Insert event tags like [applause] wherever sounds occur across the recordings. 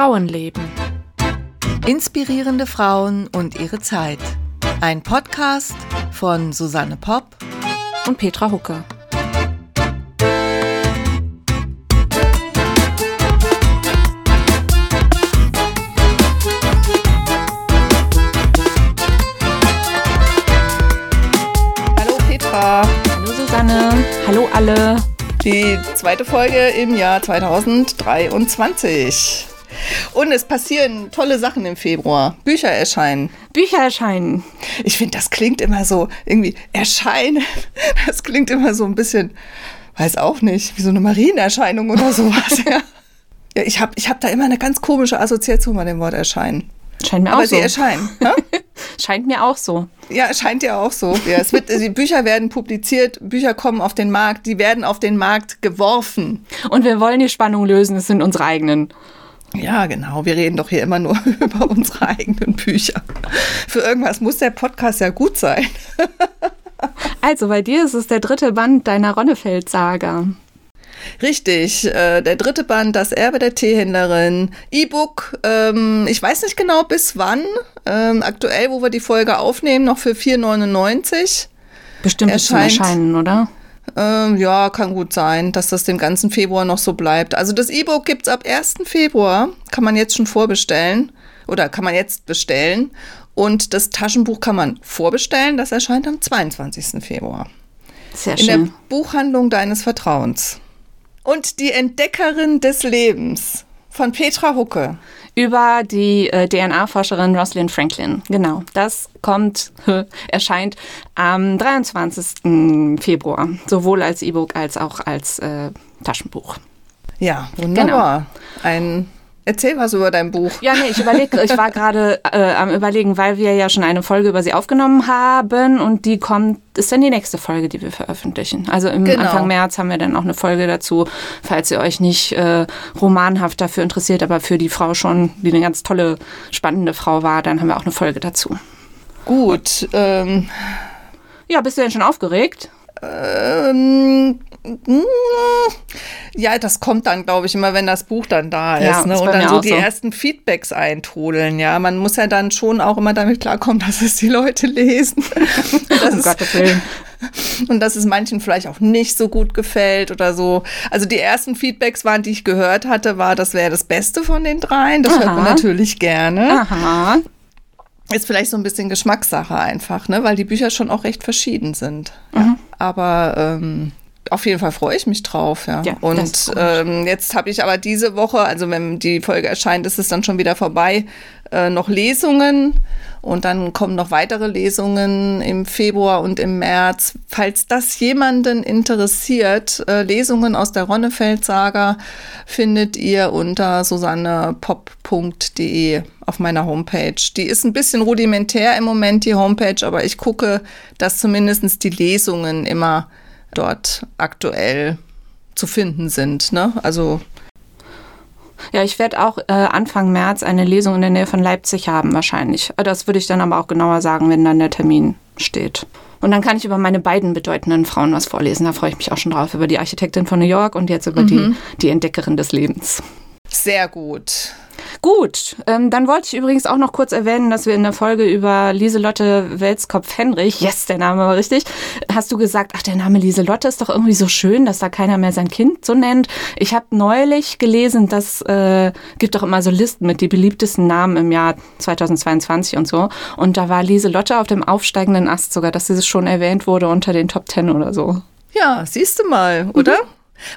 Frauenleben. Inspirierende Frauen und ihre Zeit. Ein Podcast von Susanne Popp und Petra Hucke. Hallo Petra. Hallo Susanne. Hallo alle. Die zweite Folge im Jahr 2023. Und es passieren tolle Sachen im Februar. Bücher erscheinen. Bücher erscheinen. Ich finde, das klingt immer so, irgendwie erscheinen. [laughs] Das klingt immer so ein bisschen, weiß auch nicht, wie so eine Marienerscheinung oder sowas. [laughs] ja. ja, ich habe ich hab da immer eine ganz komische Assoziation bei dem Wort erscheinen. Scheint mir Aber auch so. sie erscheinen. Ne? [laughs] Scheint mir auch so. Ja, scheint ja auch so. Ja, es wird, die Bücher werden publiziert, Bücher kommen auf den Markt, die werden auf den Markt geworfen. Und wir wollen die Spannung lösen, es sind unsere eigenen. Ja, genau. Wir reden doch hier immer nur [laughs] über unsere eigenen Bücher. Für irgendwas muss der Podcast ja gut sein. [laughs] Also, bei dir ist es der dritte Band deiner Ronnefeld-Saga. Richtig, äh, der dritte Band, das Erbe der Teehändlerin, E-Book, ähm, ich weiß nicht genau bis wann, ähm, aktuell, wo wir die Folge aufnehmen, noch für 4,99. Bestimmt bis zum Erscheint- Erscheinen, oder? Ähm, ja, kann gut sein, dass das dem ganzen Februar noch so bleibt. Also das E-Book gibt's ab 1. Februar, kann man jetzt schon vorbestellen oder kann man jetzt bestellen. Und das Taschenbuch kann man vorbestellen, das erscheint am 22. Februar. Sehr In der schön. Buchhandlung deines Vertrauens. Und die Entdeckerin des Lebens von Petra Hucke. Über die äh, DNA-Forscherin Rosalind Franklin. Genau. Das kommt, [laughs] erscheint am 23. Februar. Sowohl als E-Book als auch als äh, Taschenbuch. Ja, wunderbar. Genau. Ein Erzähl was über dein Buch. Ja, nee, ich überlege, ich war gerade äh, am überlegen, weil wir ja schon eine Folge über sie aufgenommen haben und die kommt, ist dann die nächste Folge, die wir veröffentlichen. Also im Genau. Anfang März haben wir dann auch eine Folge dazu, falls ihr euch nicht äh, romanhaft dafür interessiert, aber für die Frau schon, die eine ganz tolle, spannende Frau war, dann haben wir auch eine Folge dazu. Gut. Ähm, Ja, bist du denn schon aufgeregt? ähm, ja, das kommt dann, glaube ich, immer, wenn das Buch dann da ist. Ja, ne? Und dann so die so. ersten Feedbacks eintrudeln. Ja, man muss ja dann schon auch immer damit klarkommen, dass es die Leute lesen. [laughs] das Um Gottes Willen. und dass es manchen vielleicht auch nicht so gut gefällt oder so. Also die ersten Feedbacks waren, die ich gehört hatte, war, das wäre das Beste von den dreien. Das hört man Aha. natürlich gerne. Aha. Ist vielleicht so ein bisschen Geschmackssache einfach, ne? weil die Bücher schon auch recht verschieden sind. Mhm. Ja. Aber ähm, auf jeden Fall freue ich mich drauf, ja. Ja, Und ähm, jetzt habe ich aber diese Woche, also wenn die Folge erscheint, ist es dann schon wieder vorbei, äh, noch Lesungen. Und dann kommen noch weitere Lesungen im Februar und im März. Falls das jemanden interessiert, äh, Lesungen aus der Ronnefeld-Saga findet ihr unter susannepop.de auf meiner Homepage. Die ist ein bisschen rudimentär im Moment, die Homepage, aber ich gucke, dass zumindest die Lesungen immer dort aktuell zu finden sind. Ne? Also Ja, ich werde auch äh, Anfang März eine Lesung in der Nähe von Leipzig haben, wahrscheinlich. Äh, Das würde ich dann aber auch genauer sagen, wenn dann der Termin steht. Und dann kann ich über meine beiden bedeutenden Frauen was vorlesen. Da freue ich mich auch schon drauf. Über die Architektin von New York und jetzt über die, die Entdeckerin des Lebens. Sehr gut. Gut, ähm, dann wollte ich übrigens auch noch kurz erwähnen, dass wir in der Folge über Lieselotte Welskopf-Henrich, yes, der Name war richtig, hast du gesagt, ach, der Name Lieselotte ist doch irgendwie so schön, dass da keiner mehr sein Kind so nennt. Ich habe neulich gelesen, dass äh, gibt doch immer so Listen mit die beliebtesten Namen im Jahr 2022 und so. Und da war Lieselotte auf dem aufsteigenden Ast sogar, dass sie schon erwähnt wurde unter den Top Ten oder so. Ja, siehst du mal, oder?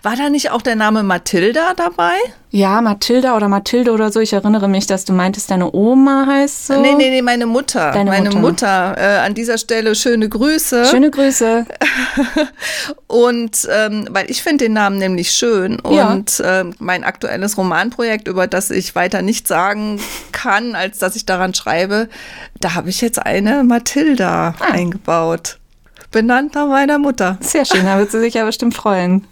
War da nicht auch der Name Mathilda dabei? Ja, Mathilda oder Mathilde oder so. Ich erinnere mich, dass du meintest, deine Oma heißt so. Nee, nee, nee, meine Mutter. Deine meine Mutter. Mutter. Äh, an dieser Stelle schöne Grüße. Schöne Grüße. [laughs] Und ähm, weil ich finde den Namen nämlich schön Ja. und ähm, mein aktuelles Romanprojekt, über das ich weiter nicht sagen kann, als dass ich daran schreibe, da habe ich jetzt eine Mathilda Ah. eingebaut. Benannt nach meiner Mutter. Sehr schön, da wird sie sich ja bestimmt freuen.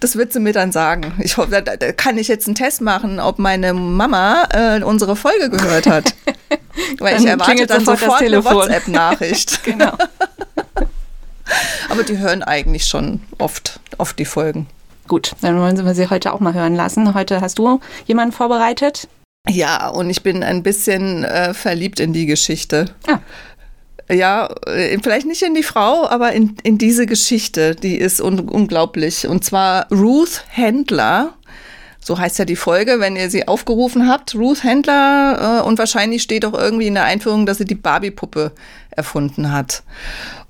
Das wird sie mir dann sagen. Ich hoffe, da, da kann ich jetzt einen Test machen, ob meine Mama äh, unsere Folge gehört hat. [laughs] Weil ich Dann erwarte klingelt dann sofort sofort eine. WhatsApp-Nachricht. [laughs] Genau. [laughs] Aber die hören eigentlich schon oft, oft die Folgen. Gut, dann wollen wir sie heute auch mal hören lassen. Heute hast du jemanden vorbereitet? Ja, und ich bin ein bisschen äh, verliebt in die Geschichte. Ah. Ja, äh, vielleicht nicht in die Frau, aber in, in diese Geschichte, die ist un unglaublich. Und zwar Ruth Händler, so heißt ja die Folge, wenn ihr sie aufgerufen habt. Ruth Händler äh, und wahrscheinlich steht auch irgendwie in der Einführung, dass sie die Barbie-Puppe erfunden hat.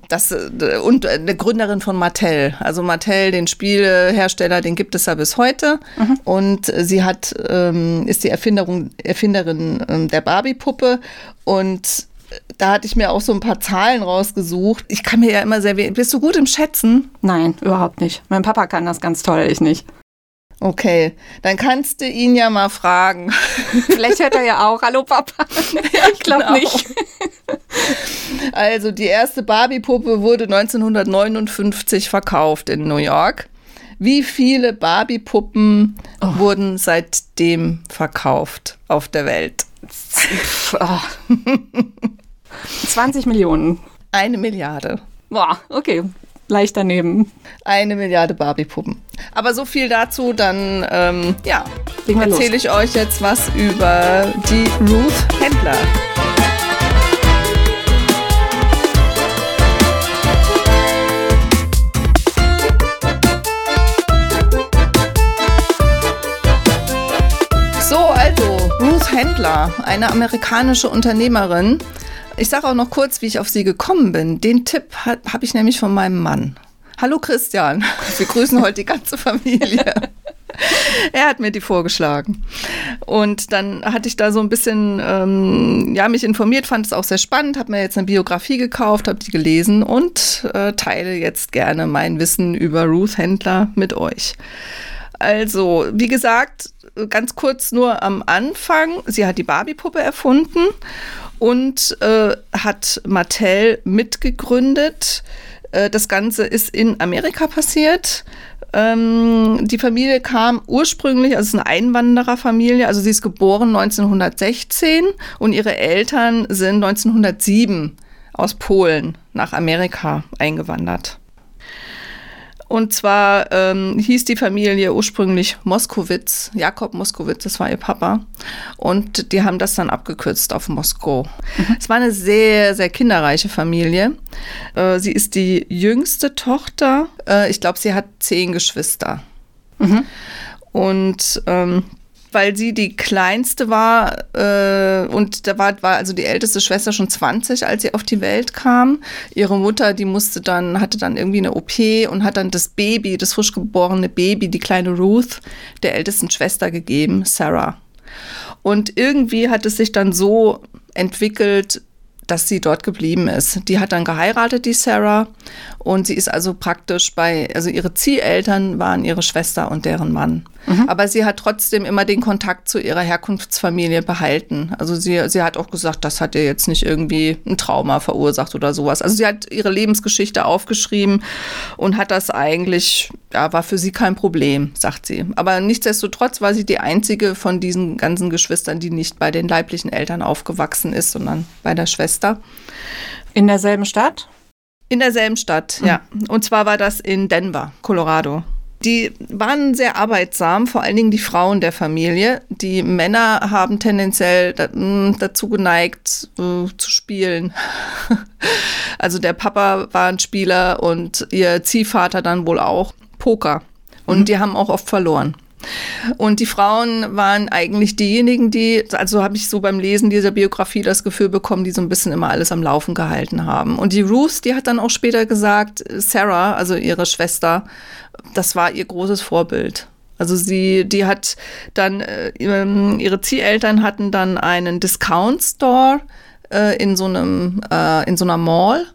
Das, äh, und eine Gründerin von Mattel. Also Mattel, den Spielehersteller, den gibt es ja bis heute. Mhm. Und sie hat, ähm, ist die Erfinderung, Erfinderin ähm, der Barbie-Puppe. Und da hatte ich mir auch so ein paar Zahlen rausgesucht. Ich kann mir ja immer sehr wenig. Bist du gut im Schätzen? Nein, überhaupt nicht. Mein Papa kann das ganz toll, ich nicht. Okay, dann kannst du ihn ja mal fragen. [laughs] Vielleicht hört er ja auch. Hallo Papa. [laughs] Ich glaube genau. nicht. [laughs] Also die erste Barbie-Puppe wurde 1959 verkauft in New York. Wie viele Barbie-Puppen oh. wurden seitdem verkauft auf der Welt? 20 Millionen. Eine Milliarde. Boah, okay. Leicht daneben. Eine Milliarde Barbie-Puppen. Aber so viel dazu, dann ähm, ja, erzähle ich euch jetzt was über die Ruth Händler. So, also Ruth Händler, eine amerikanische Unternehmerin, ich sage auch noch kurz, wie ich auf sie gekommen bin. Den Tipp habe ich nämlich von meinem Mann. Hallo Christian, wir grüßen heute die ganze Familie. er hat mir die vorgeschlagen. Und dann hatte ich da so ein bisschen, ähm, ja, mich informiert, fand es auch sehr spannend, habe mir jetzt eine Biografie gekauft, habe die gelesen und äh, teile jetzt gerne mein Wissen über Ruth Händler mit euch. Also, wie gesagt, ganz kurz nur am Anfang. Sie hat die Barbie-Puppe erfunden und äh, hat Mattel mitgegründet. Äh, das Ganze ist in Amerika passiert. Ähm, die Familie kam ursprünglich, also es ist eine Einwandererfamilie, also sie ist geboren 1916 und ihre Eltern sind 1907 aus Polen nach Amerika eingewandert. Und zwar ähm, hieß die Familie ursprünglich Moskowitz, Jakob Moskowitz, das war ihr Papa. Und die haben das dann abgekürzt auf Moskau. Mhm. Es war eine sehr, sehr kinderreiche Familie. Äh, sie ist die jüngste Tochter. Äh, ich glaube, sie hat zehn Geschwister. Mhm. Und ähm, weil sie die kleinste war äh, und da war, war also die älteste Schwester schon 20, als sie auf die Welt kam. Ihre Mutter, die musste dann, hatte dann irgendwie eine OP und hat dann das Baby, das frisch geborene Baby, die kleine Ruth, der ältesten Schwester gegeben, Sarah. Und irgendwie hat es sich dann so entwickelt, dass sie dort geblieben ist. Die hat dann geheiratet, die Sarah, und sie ist also praktisch bei, also ihre Zieheltern waren ihre Schwester und deren Mann. Mhm. Aber sie hat trotzdem immer den Kontakt zu ihrer Herkunftsfamilie behalten. Also sie, sie hat auch gesagt, das hat ihr jetzt nicht irgendwie ein Trauma verursacht oder sowas. Also sie hat ihre Lebensgeschichte aufgeschrieben und hat das eigentlich, ja, war für sie kein Problem, sagt sie. Aber nichtsdestotrotz war sie die einzige von diesen ganzen Geschwistern, die nicht bei den leiblichen Eltern aufgewachsen ist, sondern bei der Schwester. In derselben Stadt? In derselben Stadt, mhm. ja. Und zwar war das in Denver, Colorado. Die waren sehr arbeitsam, vor allen Dingen die Frauen der Familie. Die Männer haben tendenziell hm, dazu geneigt, äh, zu spielen. [laughs] also der Papa war ein Spieler und ihr Ziehvater dann wohl auch Poker. Und mhm. die haben auch oft verloren. Und die Frauen waren eigentlich diejenigen, die, also habe ich so beim Lesen dieser Biografie das Gefühl bekommen, die so ein bisschen immer alles am Laufen gehalten haben. Und die Ruth, die hat dann auch später gesagt, Sarah, also ihre Schwester, das war ihr großes Vorbild. Also sie, die hat dann, äh, ihre Zieheltern hatten dann einen Discount Store äh, in so einem, äh, in so einer Mall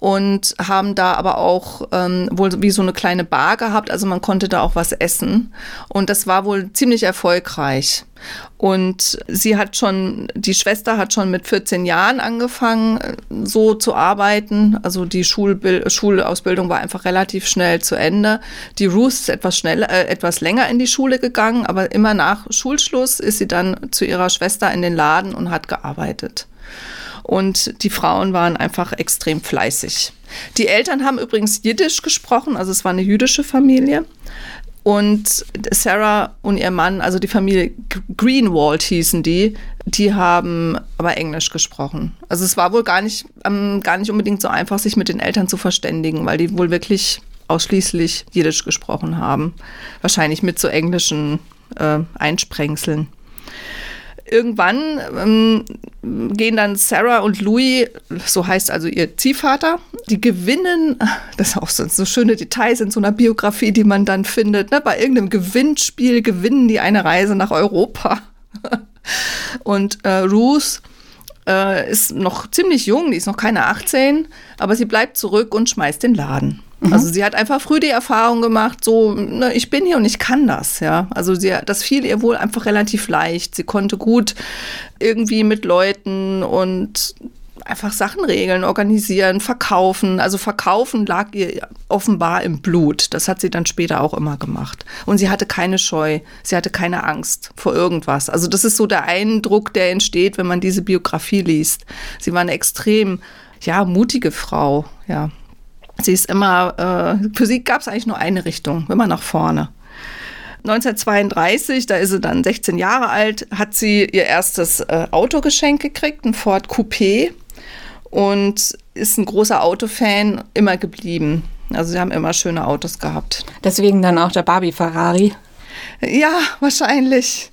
und haben da aber auch ähm, wohl wie so eine kleine Bar gehabt, also man konnte da auch was essen und das war wohl ziemlich erfolgreich. Und sie hat schon, die Schwester hat schon mit 14 Jahren angefangen, äh, so zu arbeiten. Also die Schulbild Schulausbildung war einfach relativ schnell zu Ende. Die Ruth ist etwas schneller, äh, etwas länger in die Schule gegangen, aber immer nach Schulschluss ist sie dann zu ihrer Schwester in den Laden und hat gearbeitet und die Frauen waren einfach extrem fleißig. Die Eltern haben übrigens Jiddisch gesprochen, also es war eine jüdische Familie. Und Sarah und ihr Mann, also die Familie Greenwald hießen die, die haben aber Englisch gesprochen. Also es war wohl gar nicht, ähm, gar nicht unbedingt so einfach, sich mit den Eltern zu verständigen, weil die wohl wirklich ausschließlich Jiddisch gesprochen haben. Wahrscheinlich mit so englischen äh, Einsprengseln irgendwann ähm, gehen dann Sarah und Louis, so heißt also ihr Ziehvater, die gewinnen, [laughs] das ist auch so, so schöne Details in so einer Biografie, die man dann findet, ne? bei irgendeinem Gewinnspiel gewinnen die eine Reise nach Europa. [laughs] und äh, Ruth äh, ist noch ziemlich jung, die ist noch keine 18, aber sie bleibt zurück und schmeißt den Laden. Mhm. Also sie hat einfach früh die Erfahrung gemacht, so, ne, ich bin hier und ich kann das, ja. Also sie, das fiel ihr wohl einfach relativ leicht. Sie konnte gut irgendwie mit Leuten und einfach Sachen regeln, organisieren, verkaufen. Also verkaufen lag ihr offenbar im Blut. Das hat sie dann später auch immer gemacht. Und sie hatte keine Scheu, sie hatte keine Angst vor irgendwas. Also das ist so der Eindruck, der entsteht, wenn man diese Biografie liest. Sie war eine extrem, ja, mutige Frau, ja. Sie ist immer, äh, für sie gab es eigentlich nur eine Richtung, immer nach vorne. 1932, da ist sie dann 16 Jahre alt, hat sie ihr erstes äh, Autogeschenk gekriegt, ein Ford Coupé und ist ein großer Autofan immer geblieben. Also sie haben immer schöne Autos gehabt. Deswegen dann auch der Barbie Ferrari. Ja, wahrscheinlich.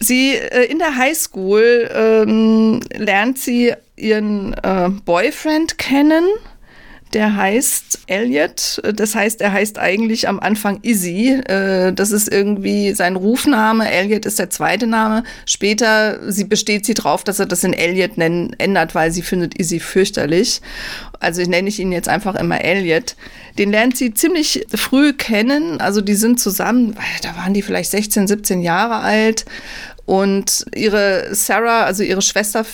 Sie äh, in der Highschool ähm, lernt sie ihren äh, Boyfriend kennen. Der heißt Elliot. Das heißt, er heißt eigentlich am Anfang Izzy. Äh, das ist irgendwie sein Rufname. Elliot ist der zweite Name. Später sie besteht sie drauf, dass er das in Elliot nennen, ändert, weil sie findet Izzy fürchterlich. Also ich nenne ich ihn jetzt einfach immer Elliot. Den lernt sie ziemlich früh kennen. Also die sind zusammen, da waren die vielleicht 16, 17 Jahre alt. Und ihre Sarah, also ihre Schwester,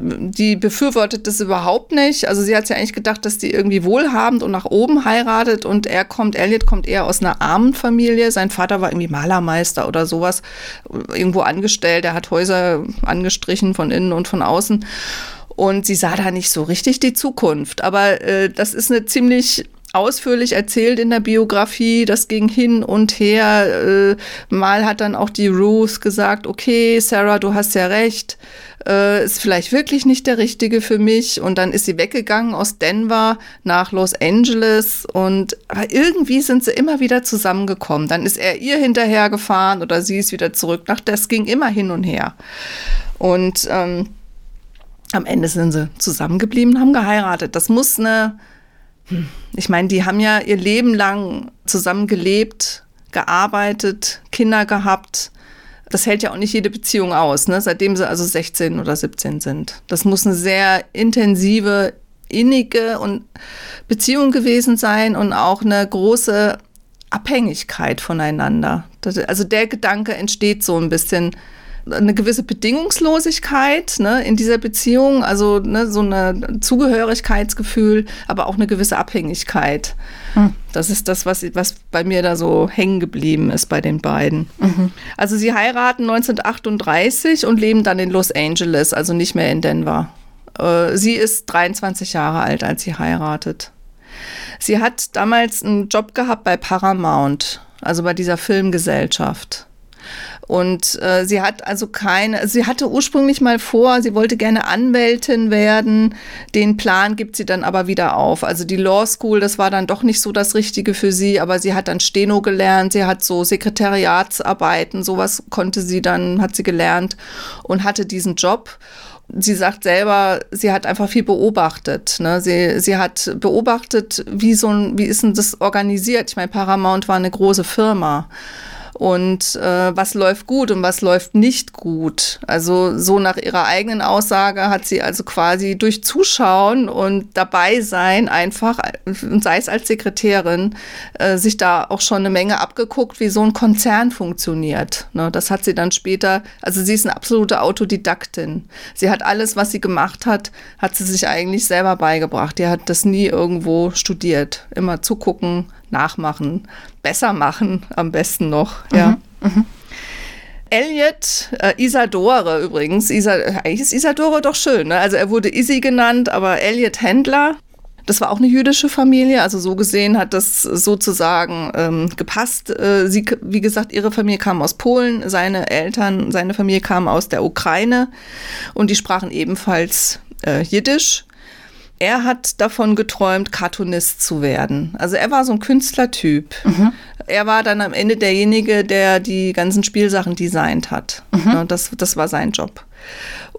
die befürwortet das überhaupt nicht. Also sie hat ja eigentlich gedacht, dass die irgendwie wohlhabend und nach oben heiratet und er kommt, Elliot kommt eher aus einer armen Familie. Sein Vater war irgendwie Malermeister oder sowas, irgendwo angestellt. Er hat Häuser angestrichen von innen und von außen. Und sie sah da nicht so richtig die Zukunft. Aber äh, das ist eine ziemlich ausführlich erzählt in der Biografie. Das ging hin und her. Äh, mal hat dann auch die Ruth gesagt, okay, Sarah, du hast ja recht, äh, ist vielleicht wirklich nicht der Richtige für mich. Und dann ist sie weggegangen aus Denver nach Los Angeles. Und aber irgendwie sind sie immer wieder zusammengekommen. Dann ist er ihr hinterhergefahren oder sie ist wieder zurück. Nach, das ging immer hin und her. Und ähm, am Ende sind sie zusammengeblieben, haben geheiratet. Das muss eine ich meine, die haben ja ihr Leben lang zusammen gelebt, gearbeitet, Kinder gehabt. Das hält ja auch nicht jede Beziehung aus, ne? seitdem sie also 16 oder 17 sind. Das muss eine sehr intensive, innige und Beziehung gewesen sein und auch eine große Abhängigkeit voneinander. also der Gedanke entsteht so ein bisschen eine gewisse Bedingungslosigkeit ne, in dieser Beziehung, also ne, so ein Zugehörigkeitsgefühl, aber auch eine gewisse Abhängigkeit. Hm. Das ist das, was, was bei mir da so hängen geblieben ist bei den beiden. Mhm. Also sie heiraten 1938 und leben dann in Los Angeles, also nicht mehr in Denver. Äh, sie ist 23 Jahre alt, als sie heiratet. Sie hat damals einen Job gehabt bei Paramount, also bei dieser Filmgesellschaft. Und äh, sie hat also keine, sie hatte ursprünglich mal vor, sie wollte gerne Anwältin werden. Den Plan gibt sie dann aber wieder auf. Also die Law School, das war dann doch nicht so das Richtige für sie, aber sie hat dann Steno gelernt, sie hat so Sekretariatsarbeiten, sowas konnte sie dann, hat sie gelernt und hatte diesen Job sie sagt selber, sie hat einfach viel beobachtet. Ne? Sie, sie hat beobachtet, wie so ein, wie ist denn das organisiert? Ich meine, Paramount war eine große Firma und äh, was läuft gut und was läuft nicht gut. Also so nach ihrer eigenen Aussage hat sie also quasi durch Zuschauen und dabei sein einfach, sei es als Sekretärin, äh, sich da auch schon eine Menge abgeguckt, wie so ein Konzern funktioniert. Ne, das hat sie dann später, also sie ist eine absolute Autodidaktin. Sie hat alles, was sie gemacht hat, hat sie sich eigentlich selber beigebracht. Die hat das nie irgendwo studiert. Immer zugucken, nachmachen, besser machen, am besten noch. Mhm. Ja. Mhm. Elliot, äh, Isadore übrigens, Isa, eigentlich ist Isadore doch schön, ne? also er wurde Isi genannt, aber Elliot Händler, Das war auch eine jüdische Familie, also so gesehen hat das sozusagen ähm, gepasst. Äh, sie, wie gesagt, ihre Familie kam aus Polen, seine Eltern, seine Familie kam aus der Ukraine und die sprachen ebenfalls äh, Jiddisch. Er hat davon geträumt, Cartoonist zu werden. Also er war so ein Künstlertyp. Mhm. Er war dann am Ende derjenige, der die ganzen Spielsachen designt hat. Mhm. Das, das war sein Job.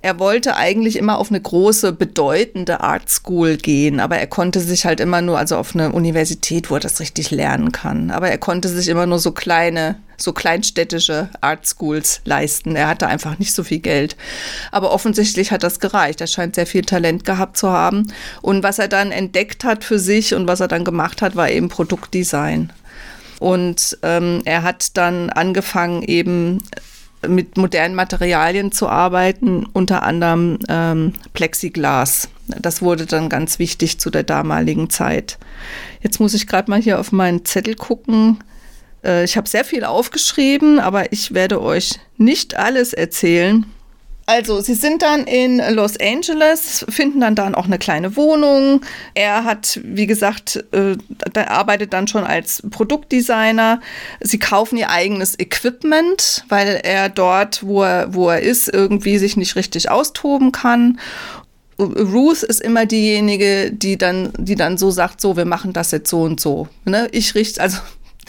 Er wollte eigentlich immer auf eine große, bedeutende Art School gehen, aber er konnte sich halt immer nur, also auf eine Universität, wo er das richtig lernen kann. Aber er konnte sich immer nur so kleine, so kleinstädtische Art Schools leisten. Er hatte einfach nicht so viel Geld. Aber offensichtlich hat das gereicht. Er scheint sehr viel Talent gehabt zu haben. Und was er dann entdeckt hat für sich und was er dann gemacht hat, war eben Produktdesign. Und ähm, er hat dann angefangen, eben mit modernen Materialien zu arbeiten, unter anderem ähm, Plexiglas. Das wurde dann ganz wichtig zu der damaligen Zeit. Jetzt muss ich gerade mal hier auf meinen Zettel gucken. Äh, ich habe sehr viel aufgeschrieben, aber ich werde euch nicht alles erzählen. Also, sie sind dann in Los Angeles, finden dann dann auch eine kleine Wohnung. Er hat, wie gesagt, äh, arbeitet dann schon als Produktdesigner. Sie kaufen ihr eigenes Equipment, weil er dort, wo er, wo er ist, irgendwie sich nicht richtig austoben kann. Ruth ist immer diejenige, die dann, die dann so sagt, so, wir machen das jetzt so und so. Ne? Ich richte, also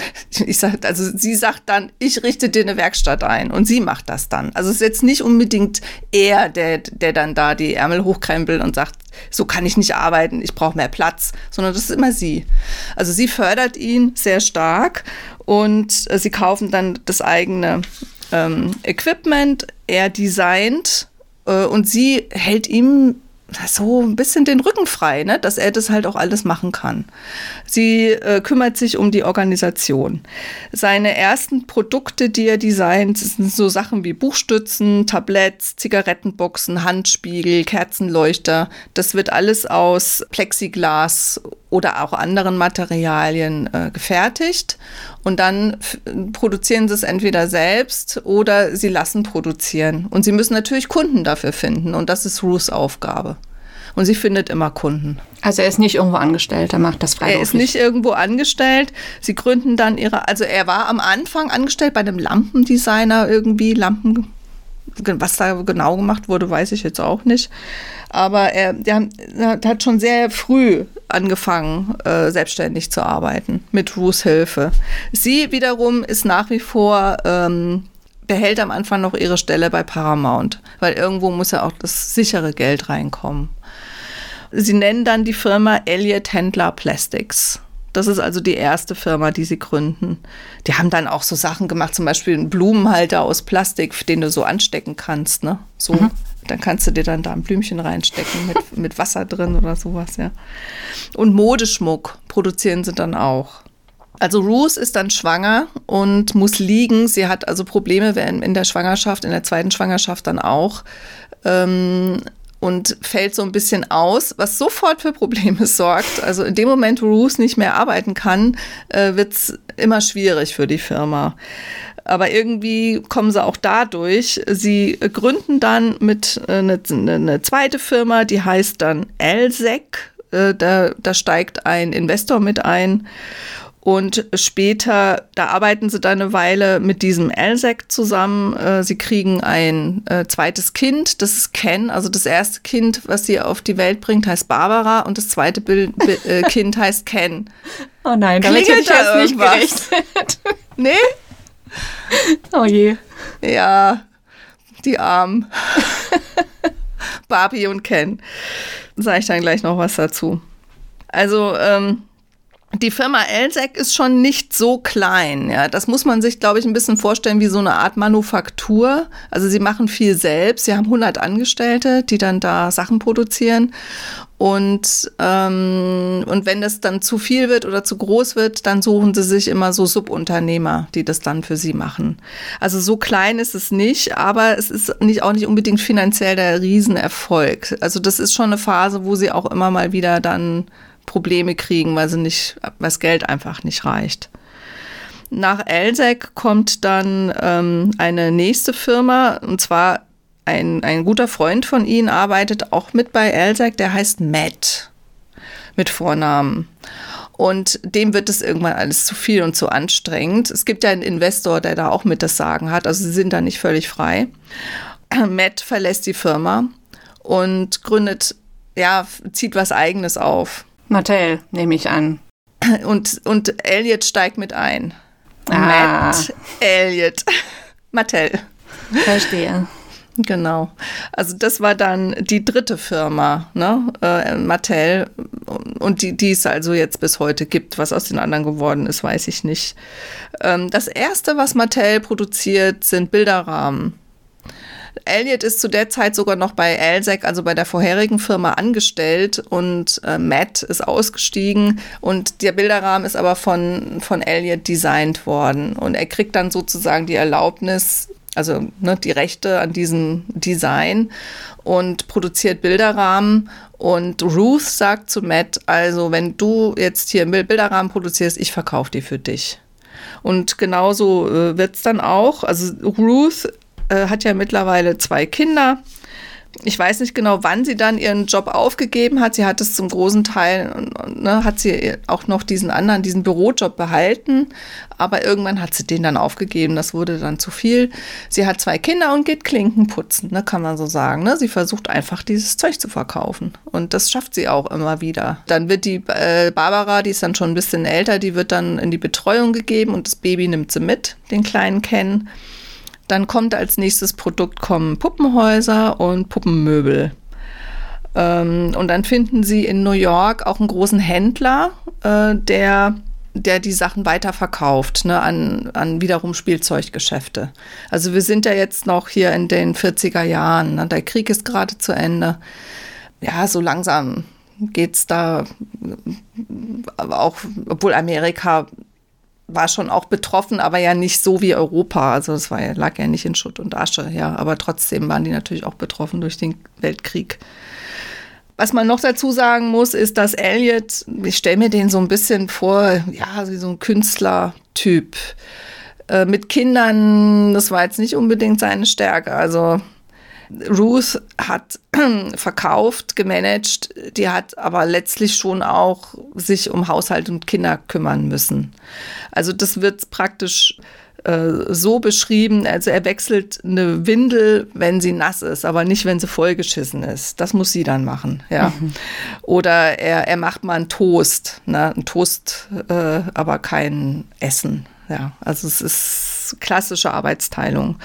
[laughs] ich sag, also sie sagt dann, ich richte dir eine Werkstatt ein und sie macht das dann. Also es ist jetzt nicht unbedingt er, der, der dann da die Ärmel hochkrempelt und sagt, so kann ich nicht arbeiten, ich brauche mehr Platz, sondern das ist immer sie. Also sie fördert ihn sehr stark und äh, sie kaufen dann das eigene ähm, Equipment, er designt äh, und sie hält ihm so ein bisschen den Rücken frei, ne? dass er das halt auch alles machen kann. Sie äh, kümmert sich um die Organisation. Seine ersten Produkte, die er designt, sind so Sachen wie Buchstützen, Tabletts, Zigarettenboxen, Handspiegel, Kerzenleuchter. Das wird alles aus Plexiglas oder auch anderen Materialien äh, gefertigt. Und dann produzieren sie es entweder selbst oder sie lassen produzieren. Und sie müssen natürlich Kunden dafür finden. Und das ist Ruths Aufgabe. Und sie findet immer Kunden. Also er ist nicht irgendwo angestellt, er macht das freiwillig. Er ist nicht irgendwo angestellt. Sie gründen dann ihre, also er war am Anfang angestellt bei einem Lampendesigner irgendwie, Lampen, was da genau gemacht wurde, weiß ich jetzt auch nicht. Aber er, der, hat schon sehr früh angefangen, äh, selbstständig zu arbeiten, mit Ruths Hilfe. Sie wiederum ist nach wie vor, ähm, behält am Anfang noch ihre Stelle bei Paramount, weil irgendwo muss ja auch das sichere Geld reinkommen. Sie nennen dann die Firma Elliott Händler Plastics. Das ist also die erste Firma, die sie gründen. Die haben dann auch so Sachen gemacht, zum Beispiel einen Blumenhalter aus Plastik, den du so anstecken kannst, ne? So. Mhm. Dann kannst du dir dann da ein Blümchen reinstecken mit, [laughs] mit Wasser drin oder sowas, ja. Und Modeschmuck produzieren sie dann auch. Also Ruth ist dann schwanger und muss liegen. Sie hat also Probleme in der Schwangerschaft, in der zweiten Schwangerschaft dann auch. Ähm, und fällt so ein bisschen aus, was sofort für Probleme [laughs] sorgt. Also in dem Moment, wo Ruth nicht mehr arbeiten kann, äh, wird es immer schwierig für die Firma. Aber irgendwie kommen sie auch dadurch. Sie gründen dann mit äh, eine, eine zweite Firma, die heißt dann Elsec. Äh, da, da steigt ein Investor mit ein. Und später, da arbeiten sie dann eine Weile mit diesem Elsek zusammen. Äh, sie kriegen ein äh, zweites Kind, das ist Ken. Also das erste Kind, was sie auf die Welt bringt, heißt Barbara und das zweite Bild, äh, [laughs] Kind heißt Ken. Oh nein, damit hätte ich jetzt nicht gerechnet. [laughs] nee? Oh je. Ja, die Armen. [laughs] Barbie und Ken. Sage ich dann gleich noch was dazu. Also, ähm, die Firma Elsek ist schon nicht so klein. Ja, das muss man sich, glaube ich, ein bisschen vorstellen wie so eine Art Manufaktur. Also sie machen viel selbst. Sie haben 100 Angestellte, die dann da Sachen produzieren. Und, ähm, und wenn das dann zu viel wird oder zu groß wird, dann suchen sie sich immer so Subunternehmer, die das dann für sie machen. Also so klein ist es nicht, aber es ist nicht, auch nicht unbedingt finanziell der Riesenerfolg. Also das ist schon eine Phase, wo sie auch immer mal wieder dann Probleme kriegen, weil sie nicht, weil das Geld einfach nicht reicht. Nach Elsek kommt dann ähm, eine nächste Firma, und zwar ein, ein guter Freund von ihnen arbeitet auch mit bei Elsek, der heißt Matt. mit Vornamen. Und dem wird es irgendwann alles zu viel und zu anstrengend. Es gibt ja einen Investor, der da auch mit das Sagen hat. Also sie sind da nicht völlig frei. [clears throat] Matt verlässt die Firma und gründet, ja, zieht was Eigenes auf. Mattel, nehme ich an. Und, und Elliot steigt mit ein. Ah. Matt, Elliot, [laughs] Mattel. Verstehe. Genau. Also das war dann die dritte Firma, ne? Äh, Mattel. Und die, die es also jetzt bis heute gibt. Was aus den anderen geworden ist, weiß ich nicht. Ähm, das erste, was Mattel produziert, sind Bilderrahmen. Elliot ist zu der Zeit sogar noch bei Elsec, also bei der vorherigen Firma, angestellt und äh, Matt ist ausgestiegen und der Bilderrahmen ist aber von, von Elliot designt worden. Und er kriegt dann sozusagen die Erlaubnis, also ne, die Rechte an diesem Design und produziert Bilderrahmen. Und Ruth sagt zu Matt, also wenn du jetzt hier Bilderrahmen produzierst, ich verkaufe die für dich. Und genauso äh, wird es dann auch. Also Ruth äh, hat ja mittlerweile zwei Kinder. Ich weiß nicht genau, wann sie dann ihren Job aufgegeben hat. Sie hat es zum großen Teil, ne, hat sie auch noch diesen anderen, diesen Bürojob behalten. Aber irgendwann hat sie den dann aufgegeben. Das wurde dann zu viel. Sie hat zwei Kinder und geht Klinken putzen, ne, kann man so sagen. Ne? Sie versucht einfach dieses Zeug zu verkaufen. Und das schafft sie auch immer wieder. Dann wird die äh, Barbara, die ist dann schon ein bisschen älter, die wird dann in die Betreuung gegeben und das Baby nimmt sie mit, den kleinen Ken. Dann kommt als nächstes Produkt kommen Puppenhäuser und Puppenmöbel. Ähm, und dann finden sie in New York auch einen großen Händler, äh, der der die Sachen weiterverkauft, ne, an, an wiederum Spielzeuggeschäfte. Also wir sind ja jetzt noch hier in den 40er Jahren. Ne, der Krieg ist gerade zu Ende. Ja, so langsam geht's da auch, obwohl Amerika war schon auch betroffen, aber ja nicht so wie Europa. Also es war, lag ja nicht in Schutt und Asche, ja. Aber trotzdem waren die natürlich auch betroffen durch den Weltkrieg. Was man noch dazu sagen muss, ist, dass Elliot, ich stelle mir den so ein bisschen vor, ja, wie so ein Künstlertyp. Äh, mit Kindern, das war jetzt nicht unbedingt seine Stärke. Also Ruth hat [clears throat] verkauft, gemanagt, die hat aber letztlich schon auch sich um Haushalt und Kinder kümmern müssen. Also das wird praktisch äh, so beschrieben, also er wechselt eine Windel, wenn sie nass ist, aber nicht, wenn sie vollgeschissen ist. Das muss sie dann machen, ja. Mhm. Oder er, er macht mal einen Toast, ne? ein Toast, äh, aber kein Essen. Ja, also es ist klassische Arbeitsteilung.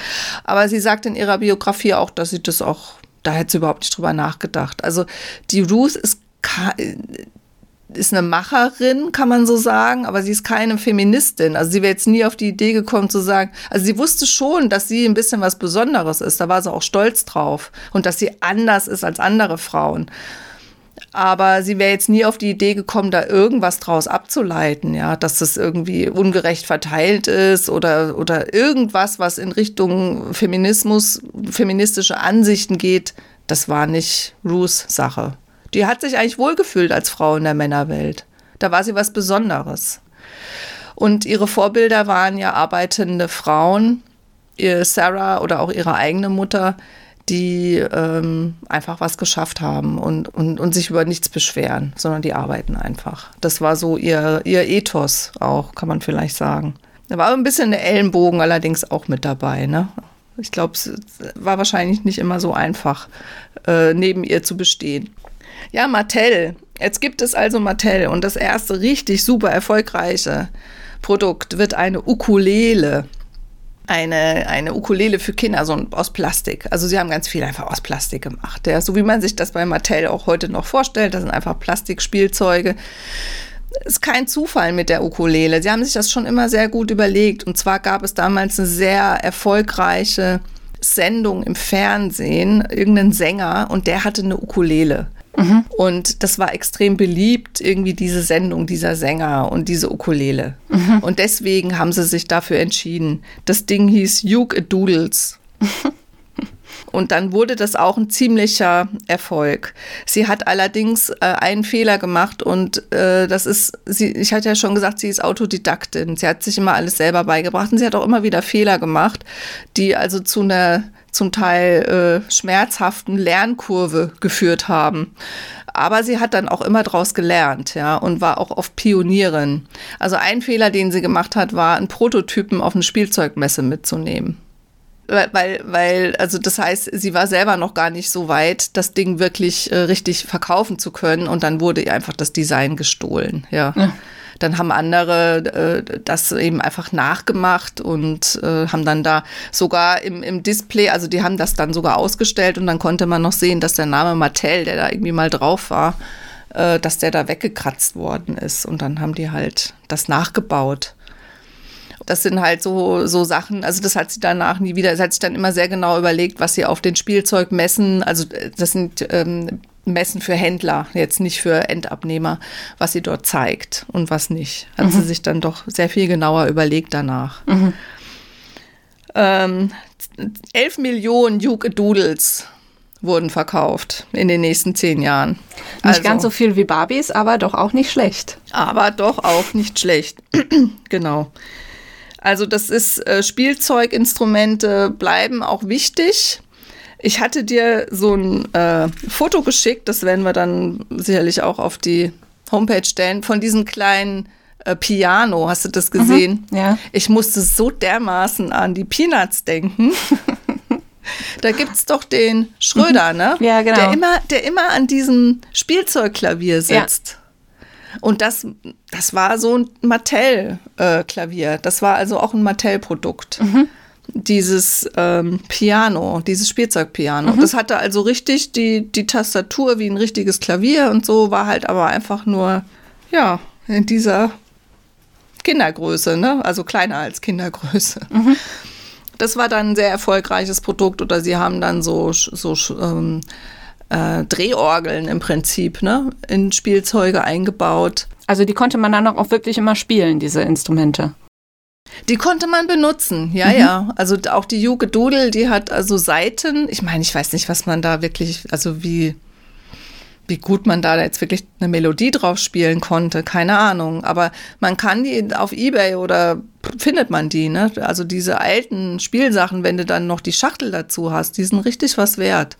Aber sie sagt in ihrer Biografie auch, dass sie das auch, da hätte sie überhaupt nicht drüber nachgedacht. Also die Ruth ist ist eine Macherin, kann man so sagen, aber sie ist keine Feministin. Also sie wäre jetzt nie auf die Idee gekommen zu sagen, also sie wusste schon, dass sie ein bisschen was Besonderes ist, da war sie auch stolz drauf und dass sie anders ist als andere Frauen. Aber sie wäre jetzt nie auf die Idee gekommen, da irgendwas draus abzuleiten, ja, dass das irgendwie ungerecht verteilt ist oder, oder irgendwas, was in Richtung Feminismus, feministische Ansichten geht. Das war nicht Ruths Sache. Die hat sich eigentlich wohlgefühlt als Frau in der Männerwelt. Da war sie was Besonderes. Und ihre Vorbilder waren ja arbeitende Frauen, Sarah oder auch ihre eigene Mutter, die ähm, einfach was geschafft haben und, und, und sich über nichts beschweren, sondern die arbeiten einfach. Das war so ihr, ihr Ethos auch, kann man vielleicht sagen. Da war ein bisschen der Ellenbogen allerdings auch mit dabei. Ne? Ich glaube, es war wahrscheinlich nicht immer so einfach, äh, neben ihr zu bestehen. Ja, Mattel. Jetzt gibt es also Mattel und das erste richtig super erfolgreiche Produkt wird eine Ukulele. Eine, eine Ukulele für Kinder, so aus Plastik. Also sie haben ganz viel einfach aus Plastik gemacht. Ja, so wie man sich das bei Mattel auch heute noch vorstellt. Das sind einfach Plastikspielzeuge ist kein Zufall mit der Ukulele. Sie haben sich das schon immer sehr gut überlegt. Und zwar gab es damals eine sehr erfolgreiche Sendung im Fernsehen, irgendeinen Sänger, und der hatte eine Ukulele. Mhm. Und das war extrem beliebt, irgendwie diese Sendung, dieser Sänger und diese Ukulele. Mhm. Und deswegen haben sie sich dafür entschieden. Das Ding hieß Uke Doodles. [laughs] und dann wurde das auch ein ziemlicher Erfolg. Sie hat allerdings äh, einen Fehler gemacht und äh, das ist, sie, ich hatte ja schon gesagt, sie ist Autodidaktin. Sie hat sich immer alles selber beigebracht und sie hat auch immer wieder Fehler gemacht, die also zu einer zum Teil äh, schmerzhaften Lernkurve geführt haben. Aber sie hat dann auch immer daraus gelernt, ja, und war auch oft Pionierin. Also ein Fehler, den sie gemacht hat, war, einen Prototypen auf eine Spielzeugmesse mitzunehmen. Weil, weil, also das heißt, sie war selber noch gar nicht so weit, das Ding wirklich äh, richtig verkaufen zu können. Und dann wurde ihr einfach das Design gestohlen, ja. ja. Dann haben andere äh, das eben einfach nachgemacht und äh, haben dann da sogar im, im Display, also die haben das dann sogar ausgestellt und dann konnte man noch sehen, dass der Name Mattel, der da irgendwie mal drauf war, äh, dass der da weggekratzt worden ist. Und dann haben die halt das nachgebaut. Das sind halt so, so Sachen, also das hat sie danach nie wieder, sie hat sich dann immer sehr genau überlegt, was sie auf den Spielzeugmessen, also äh, das sind ähm, Messen für Händler, jetzt nicht für Endabnehmer, was sie dort zeigt und was nicht. Hat mhm. sie sich dann doch sehr viel genauer überlegt danach. Mhm. Ähm, 11 Millionen Juke Doodles wurden verkauft in den nächsten zehn Jahren. Nicht also, ganz so viel wie Barbies, aber doch auch nicht schlecht. Aber doch auch nicht schlecht. [clears throat] genau. Also das ist äh, Spielzeuginstrumente bleiben auch wichtig. Ich hatte dir so ein äh, Foto geschickt, das werden wir dann sicherlich auch auf die Homepage stellen, von diesem kleinen äh, Piano. Hast du das gesehen? Mhm, ja. Ich musste so dermaßen an die Peanuts denken. [laughs] da gibt es doch den Schröder, mhm. ne? Ja, genau. Der immer, der immer an diesem Spielzeugklavier sitzt. Ja. Und das, das war so ein Mattel-Klavier. Äh, das war also auch ein Mattel-Produkt. Mhm dieses ähm, Piano, dieses Spielzeugpiano. Mhm. Das hatte also richtig die, die Tastatur wie ein richtiges Klavier und so, war halt aber einfach nur, ja, in dieser Kindergröße, ne? Also kleiner als Kindergröße. Mhm. Das war dann ein sehr erfolgreiches Produkt oder sie haben dann so, so ähm, äh, Drehorgeln im Prinzip, ne? In Spielzeuge eingebaut. Also die konnte man dann auch wirklich immer spielen, diese Instrumente. Die konnte man benutzen, ja, mhm. ja. Also auch die Juge Doodle, die hat also Seiten. Ich meine, ich weiß nicht, was man da wirklich, also wie, wie gut man da jetzt wirklich eine Melodie drauf spielen konnte, keine Ahnung. Aber man kann die auf Ebay oder findet man die, ne? Also diese alten Spielsachen, wenn du dann noch die Schachtel dazu hast, die sind richtig was wert.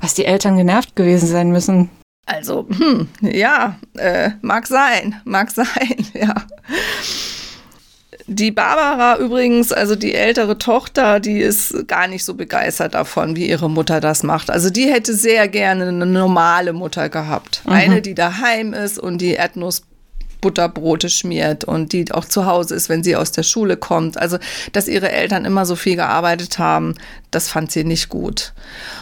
Was die Eltern genervt gewesen sein müssen. Also, hm, ja, äh, mag sein, mag [laughs] sein, ja. Die Barbara übrigens, also die ältere Tochter, die ist gar nicht so begeistert davon, wie ihre Mutter das macht. Also die hätte sehr gerne eine normale Mutter gehabt. Mhm. Eine, die daheim ist und die Erdnuss Butterbrote schmiert und die auch zu Hause ist, wenn sie aus der Schule kommt. Also, dass ihre Eltern immer so viel gearbeitet haben, das fand sie nicht gut.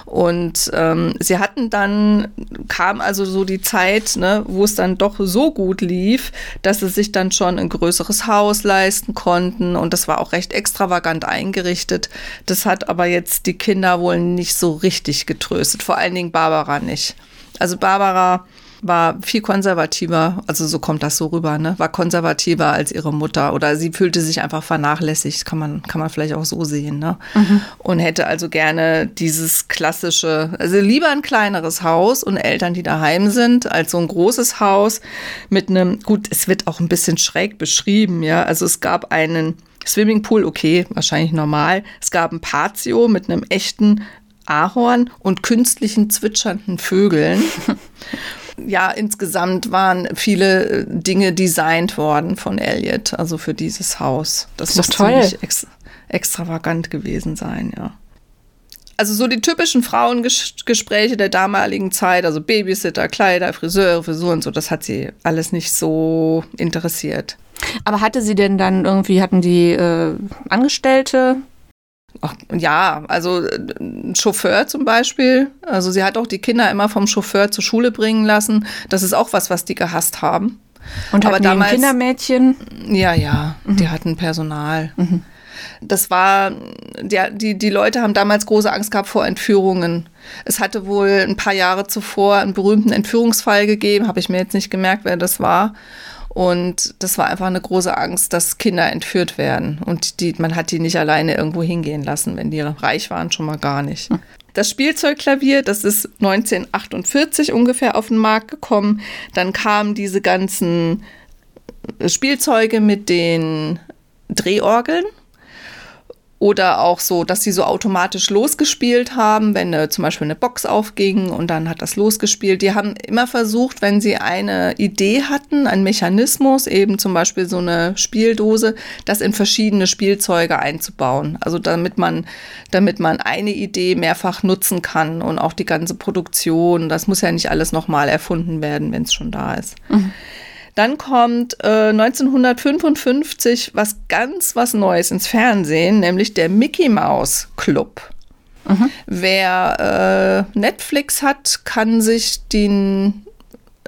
Und ähm, sie hatten dann, kam also so die Zeit, ne, wo es dann doch so gut lief, dass sie sich dann schon ein größeres Haus leisten konnten und das war auch recht extravagant eingerichtet. Das hat aber jetzt die Kinder wohl nicht so richtig getröstet, vor allen Dingen Barbara nicht. Also Barbara war viel konservativer, also so kommt das so rüber, ne? War konservativer als ihre Mutter oder sie fühlte sich einfach vernachlässigt, kann man, kann man vielleicht auch so sehen, ne? Mhm. Und hätte also gerne dieses klassische, also lieber ein kleineres Haus und Eltern, die daheim sind, als so ein großes Haus mit einem, gut, es wird auch ein bisschen schräg beschrieben, ja? Also es gab einen Swimmingpool, okay, wahrscheinlich normal. Es gab ein Patio mit einem echten Ahorn und künstlichen zwitschernden Vögeln. [laughs] ja, insgesamt waren viele äh, Dinge designt worden von Elliot, also für dieses Haus. Das, das muss ziemlich ex extravagant gewesen sein, ja. Also so die typischen Frauengespräche der damaligen Zeit, also Babysitter, Kleider, Friseure, Frisuren, so, das hat sie alles nicht so interessiert. Aber hatte sie denn dann irgendwie, hatten die äh, Angestellte Ach, ja, also ein Chauffeur zum Beispiel. Also sie hat auch die Kinder immer vom Chauffeur zur Schule bringen lassen. Das ist auch was, was die gehasst haben. Und aber damals ein Kindermädchen? Ja, ja, mhm. die hatten Personal. Mhm. Das war, die, die, die Leute haben damals große Angst gehabt vor Entführungen. Es hatte wohl ein paar Jahre zuvor einen berühmten Entführungsfall gegeben, habe ich mir jetzt nicht gemerkt, wer das war. Und das war einfach eine große Angst, dass Kinder entführt werden. Und die, man hat die nicht alleine irgendwo hingehen lassen, wenn die reich waren, schon mal gar nicht. Hm. Das Spielzeugklavier, das ist 1948 ungefähr auf den Markt gekommen. Dann kamen diese ganzen Spielzeuge mit den Drehorgeln oder auch so, dass sie so automatisch losgespielt haben, wenn äh, zum Beispiel eine Box aufging und dann hat das losgespielt. Die haben immer versucht, wenn sie eine Idee hatten, einen Mechanismus, eben zum Beispiel so eine Spieldose, das in verschiedene Spielzeuge einzubauen. Also damit man, damit man eine Idee mehrfach nutzen kann und auch die ganze Produktion. Das muss ja nicht alles nochmal erfunden werden, wenn es schon da ist. Mhm. Dann kommt äh, 1955 was ganz was Neues ins Fernsehen, nämlich der Mickey Mouse Club. Mhm. Wer äh, Netflix hat, kann sich die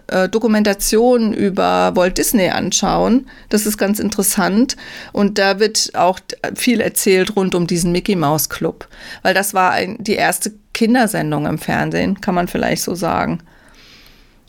äh, Dokumentation über Walt Disney anschauen. Das ist ganz interessant. Und da wird auch viel erzählt rund um diesen Mickey Mouse Club. Weil das war ein, die erste Kindersendung im Fernsehen, kann man vielleicht so sagen.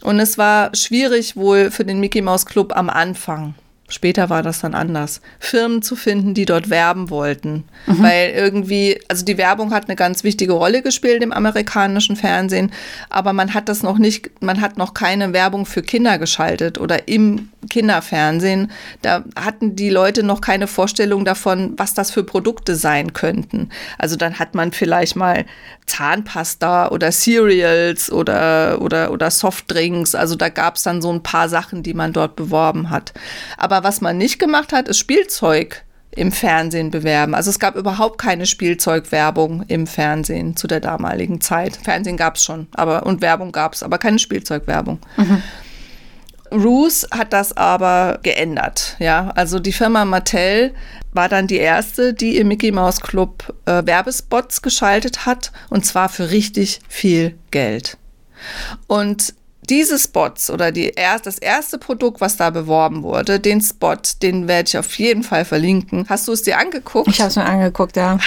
Und es war schwierig wohl für den Mickey Mouse Club am Anfang. Später war das dann anders. Firmen zu finden, die dort werben wollten. Mhm. Weil irgendwie, also die Werbung hat eine ganz wichtige Rolle gespielt im amerikanischen Fernsehen, aber man hat das noch nicht, man hat noch keine Werbung für Kinder geschaltet oder im Kinderfernsehen. Da hatten die Leute noch keine Vorstellung davon, was das für Produkte sein könnten. Also dann hat man vielleicht mal Zahnpasta oder Cereals oder, oder, oder Softdrinks. Also da gab es dann so ein paar Sachen, die man dort beworben hat. Aber was man nicht gemacht hat, ist Spielzeug im Fernsehen bewerben. Also es gab überhaupt keine Spielzeugwerbung im Fernsehen zu der damaligen Zeit. Fernsehen gab es schon, aber und Werbung gab es, aber keine Spielzeugwerbung. Mhm. Ruth hat das aber geändert. Ja, also die Firma Mattel war dann die erste, die im Mickey Mouse Club äh, Werbespots geschaltet hat und zwar für richtig viel Geld. Und diese Spots oder die erst, das erste Produkt, was da beworben wurde, den Spot, den werde ich auf jeden Fall verlinken. Hast du es dir angeguckt? Ich habe es mir angeguckt, ja.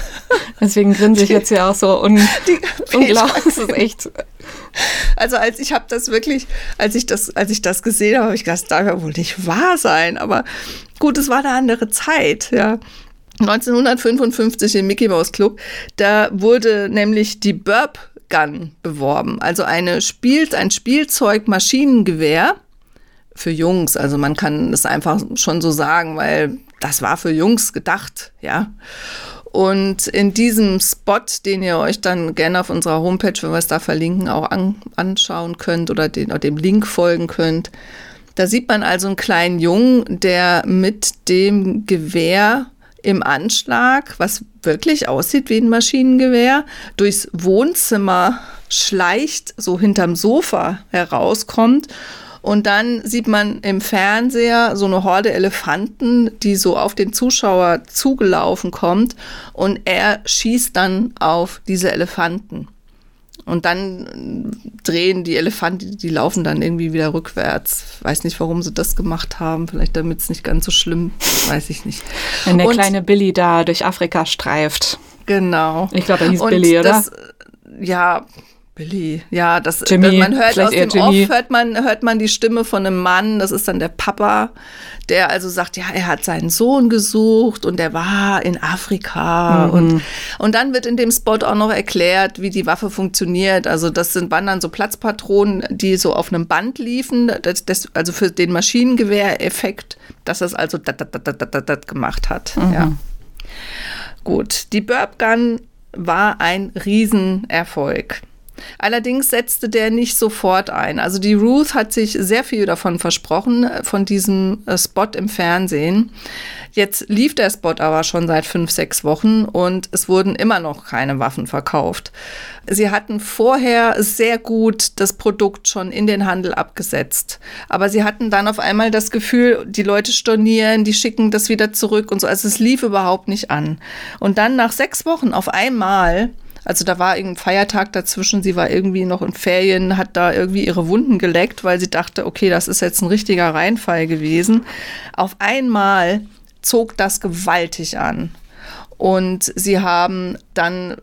[laughs] Deswegen grinse ich jetzt hier auch so un [laughs] [laughs] unglaublich. Das ist echt. Also als ich habe das wirklich, als ich das, als ich das gesehen habe, habe ich gedacht, das darf ja wohl nicht wahr sein. Aber gut, es war eine andere Zeit, ja. 1955 im Mickey Mouse Club, da wurde nämlich die Burp Gun beworben. Also eine spielt ein Spielzeug Maschinengewehr für Jungs. Also man kann es einfach schon so sagen, weil das war für Jungs gedacht, ja. Und in diesem Spot, den ihr euch dann gerne auf unserer Homepage, wenn wir es da verlinken, auch an, anschauen könnt oder, den, oder dem Link folgen könnt, da sieht man also einen kleinen Jungen, der mit dem Gewehr im Anschlag, was wirklich aussieht wie ein Maschinengewehr, durchs Wohnzimmer schleicht, so hinterm Sofa herauskommt. Und dann sieht man im Fernseher so eine Horde Elefanten, die so auf den Zuschauer zugelaufen kommt. Und er schießt dann auf diese Elefanten. Und dann drehen die Elefanten, die laufen dann irgendwie wieder rückwärts. Weiß nicht, warum sie das gemacht haben. Vielleicht damit es nicht ganz so schlimm, weiß ich nicht. Wenn der und, kleine Billy da durch Afrika streift. Genau. Ich glaube, er hieß und Billy, oder? Das, ja, Billy, ja, das, Jimmy, man hört aus dem Jimmy. Off hört man hört man die Stimme von einem Mann, das ist dann der Papa, der also sagt, ja, er hat seinen Sohn gesucht und der war in Afrika mhm. und und dann wird in dem Spot auch noch erklärt, wie die Waffe funktioniert. Also das sind waren dann so Platzpatronen, die so auf einem Band liefen, das, das, also für den Maschinengewehreffekt, dass das also dat, dat, dat, dat, dat, dat gemacht hat. Mhm. Ja. Gut, die Burp Gun war ein Riesenerfolg. Allerdings setzte der nicht sofort ein. Also die Ruth hat sich sehr viel davon versprochen, von diesem äh, Spot im Fernsehen. Jetzt lief der Spot aber schon seit fünf, sechs Wochen und es wurden immer noch keine Waffen verkauft. Sie hatten vorher sehr gut das Produkt schon in den Handel abgesetzt. Aber sie hatten dann auf einmal das Gefühl, die Leute stornieren, die schicken das wieder zurück und so. Also es lief überhaupt nicht an. Und dann nach sechs Wochen auf einmal also da war irgendein Feiertag dazwischen, sie war irgendwie noch in Ferien, hat da irgendwie ihre Wunden geleckt, weil sie dachte, okay, das ist jetzt ein richtiger Reinfall gewesen. Auf einmal zog das gewaltig an. Und sie haben dann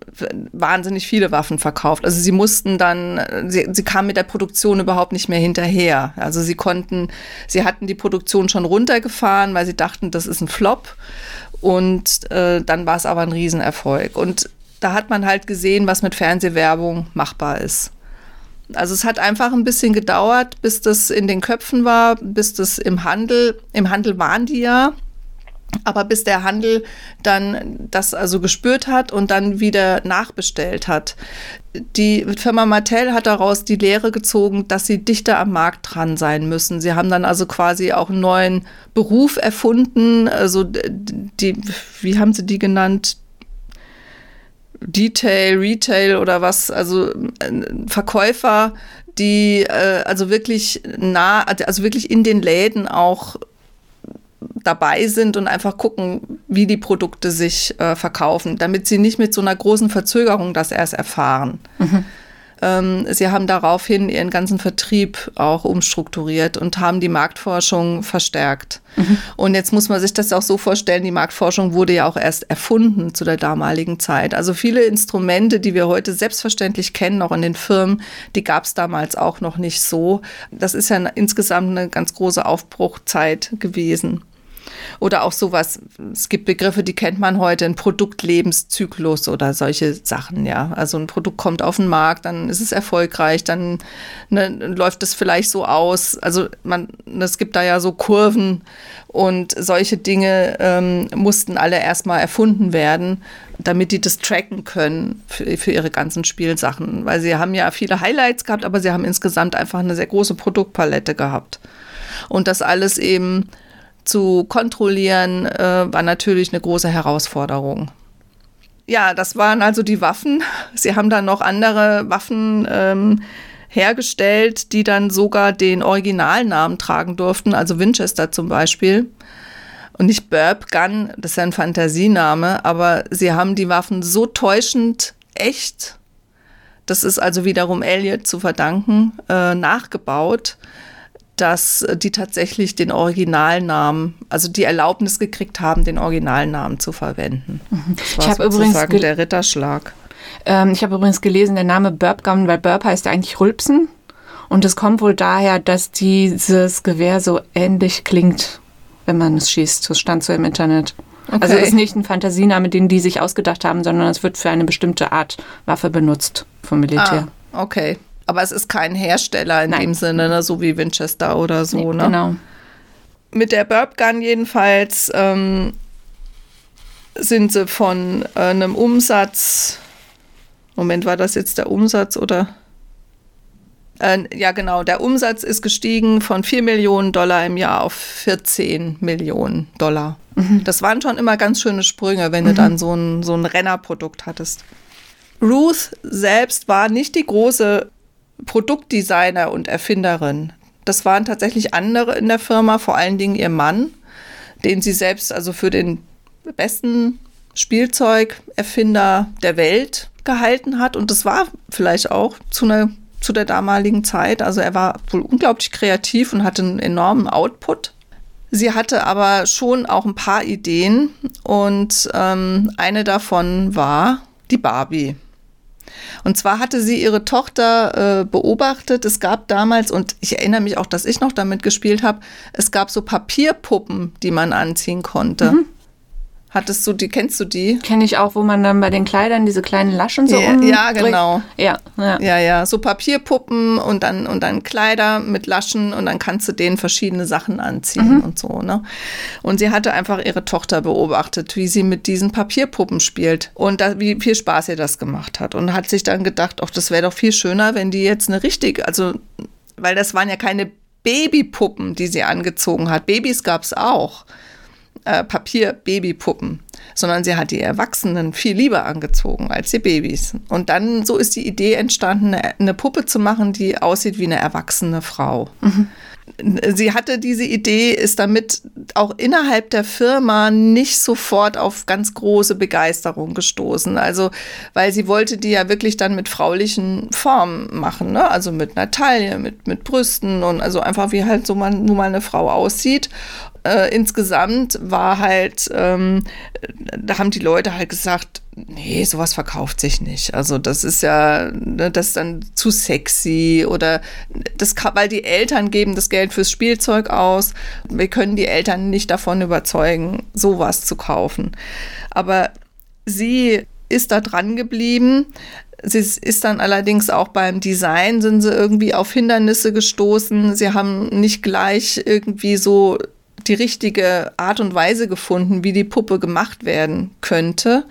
wahnsinnig viele Waffen verkauft. Also sie mussten dann, sie, sie kamen mit der Produktion überhaupt nicht mehr hinterher. Also sie konnten, sie hatten die Produktion schon runtergefahren, weil sie dachten, das ist ein Flop. Und äh, dann war es aber ein Riesenerfolg. Und da hat man halt gesehen, was mit Fernsehwerbung machbar ist. Also es hat einfach ein bisschen gedauert, bis das in den Köpfen war, bis das im Handel, im Handel waren die ja, aber bis der Handel dann das also gespürt hat und dann wieder nachbestellt hat. Die Firma Mattel hat daraus die Lehre gezogen, dass sie dichter am Markt dran sein müssen. Sie haben dann also quasi auch einen neuen Beruf erfunden, also die, wie haben sie die genannt? Detail, Retail oder was, also äh, Verkäufer, die äh, also wirklich nah, also wirklich in den Läden auch dabei sind und einfach gucken, wie die Produkte sich äh, verkaufen, damit sie nicht mit so einer großen Verzögerung das erst erfahren. Mhm. Ähm, sie haben daraufhin ihren ganzen Vertrieb auch umstrukturiert und haben die Marktforschung verstärkt. Mhm. Und jetzt muss man sich das auch so vorstellen, die Marktforschung wurde ja auch erst erfunden zu der damaligen Zeit. Also viele Instrumente, die wir heute selbstverständlich kennen, auch in den Firmen, die gab es damals auch noch nicht so. Das ist ja insgesamt eine ganz große Aufbruchzeit gewesen. Oder auch sowas, es gibt Begriffe, die kennt man heute, ein Produktlebenszyklus oder solche Sachen, ja. Also ein Produkt kommt auf den Markt, dann ist es erfolgreich, dann ne, läuft es vielleicht so aus. Also man, es gibt da ja so Kurven und solche Dinge ähm, mussten alle erstmal erfunden werden, damit die das tracken können für, für ihre ganzen Spielsachen. Weil sie haben ja viele Highlights gehabt, aber sie haben insgesamt einfach eine sehr große Produktpalette gehabt. Und das alles eben zu kontrollieren, äh, war natürlich eine große Herausforderung. Ja, das waren also die Waffen. Sie haben dann noch andere Waffen ähm, hergestellt, die dann sogar den Originalnamen tragen durften, also Winchester zum Beispiel. Und nicht Burp Gun, das ist ja ein Fantasiename, aber sie haben die Waffen so täuschend echt, das ist also wiederum Elliot zu verdanken, äh, nachgebaut, dass die tatsächlich den Originalnamen, also die Erlaubnis gekriegt haben, den Originalnamen zu verwenden. Mhm. Das war ich übrigens der Ritterschlag. Ähm, ich habe übrigens gelesen, der Name Burp Gun, weil Burp heißt ja eigentlich Rülpsen. Und es kommt wohl daher, dass dieses Gewehr so ähnlich klingt, wenn man es schießt. Das stand so im Internet. Okay. Also es ist nicht ein Fantasiename, den die sich ausgedacht haben, sondern es wird für eine bestimmte Art Waffe benutzt vom Militär. Ah, okay. Aber es ist kein Hersteller in Nein. dem Sinne, ne? so wie Winchester oder so. Nee, ne? Genau. Mit der Burp Gun jedenfalls ähm, sind sie von äh, einem Umsatz. Moment, war das jetzt der Umsatz oder? Äh, ja, genau. Der Umsatz ist gestiegen von 4 Millionen Dollar im Jahr auf 14 Millionen Dollar. Mhm. Das waren schon immer ganz schöne Sprünge, wenn mhm. du dann so ein, so ein Rennerprodukt hattest. Ruth selbst war nicht die große Produktdesigner und Erfinderin. Das waren tatsächlich andere in der Firma, vor allen Dingen ihr Mann, den sie selbst also für den besten Spielzeugerfinder der Welt gehalten hat. Und das war vielleicht auch zu einer zu der damaligen Zeit. Also er war wohl unglaublich kreativ und hatte einen enormen Output. Sie hatte aber schon auch ein paar Ideen und ähm, eine davon war die Barbie. Und zwar hatte sie ihre Tochter äh, beobachtet. Es gab damals, und ich erinnere mich auch, dass ich noch damit gespielt habe, es gab so Papierpuppen, die man anziehen konnte. Mhm. Hattest du die, kennst du die? Kenne ich auch, wo man dann bei den Kleidern diese kleinen Laschen so ja, Ja, genau. Ja, ja, ja. Ja, So Papierpuppen und dann, und dann Kleider mit Laschen und dann kannst du denen verschiedene Sachen anziehen mhm. und so, ne? Und sie hatte einfach ihre Tochter beobachtet, wie sie mit diesen Papierpuppen spielt und da, wie viel Spaß ihr das gemacht hat. Und hat sich dann gedacht, ach, das wäre doch viel schöner, wenn die jetzt eine richtige, also, weil das waren ja keine Babypuppen, die sie angezogen hat. Babys gab es auch äh, Papier-Babypuppen, sondern sie hat die Erwachsenen viel lieber angezogen als die Babys. Und dann so ist die Idee entstanden, eine Puppe zu machen, die aussieht wie eine erwachsene Frau. Mhm. Sie hatte diese Idee, ist damit auch innerhalb der Firma nicht sofort auf ganz große Begeisterung gestoßen. Also, weil sie wollte die ja wirklich dann mit fraulichen Formen machen, ne? Also mit einer Taille, mit, mit Brüsten und also einfach wie halt so man nun mal eine Frau aussieht äh, insgesamt war halt, ähm, da haben die Leute halt gesagt, nee, sowas verkauft sich nicht. Also das ist ja, ne, das ist dann zu sexy oder das, weil die Eltern geben das Geld fürs Spielzeug aus. Wir können die Eltern nicht davon überzeugen, sowas zu kaufen. Aber sie ist da dran geblieben. Sie ist dann allerdings auch beim Design, sind sie irgendwie auf Hindernisse gestoßen. Sie haben nicht gleich irgendwie so die richtige Art und Weise gefunden, wie die Puppe gemacht werden könnte,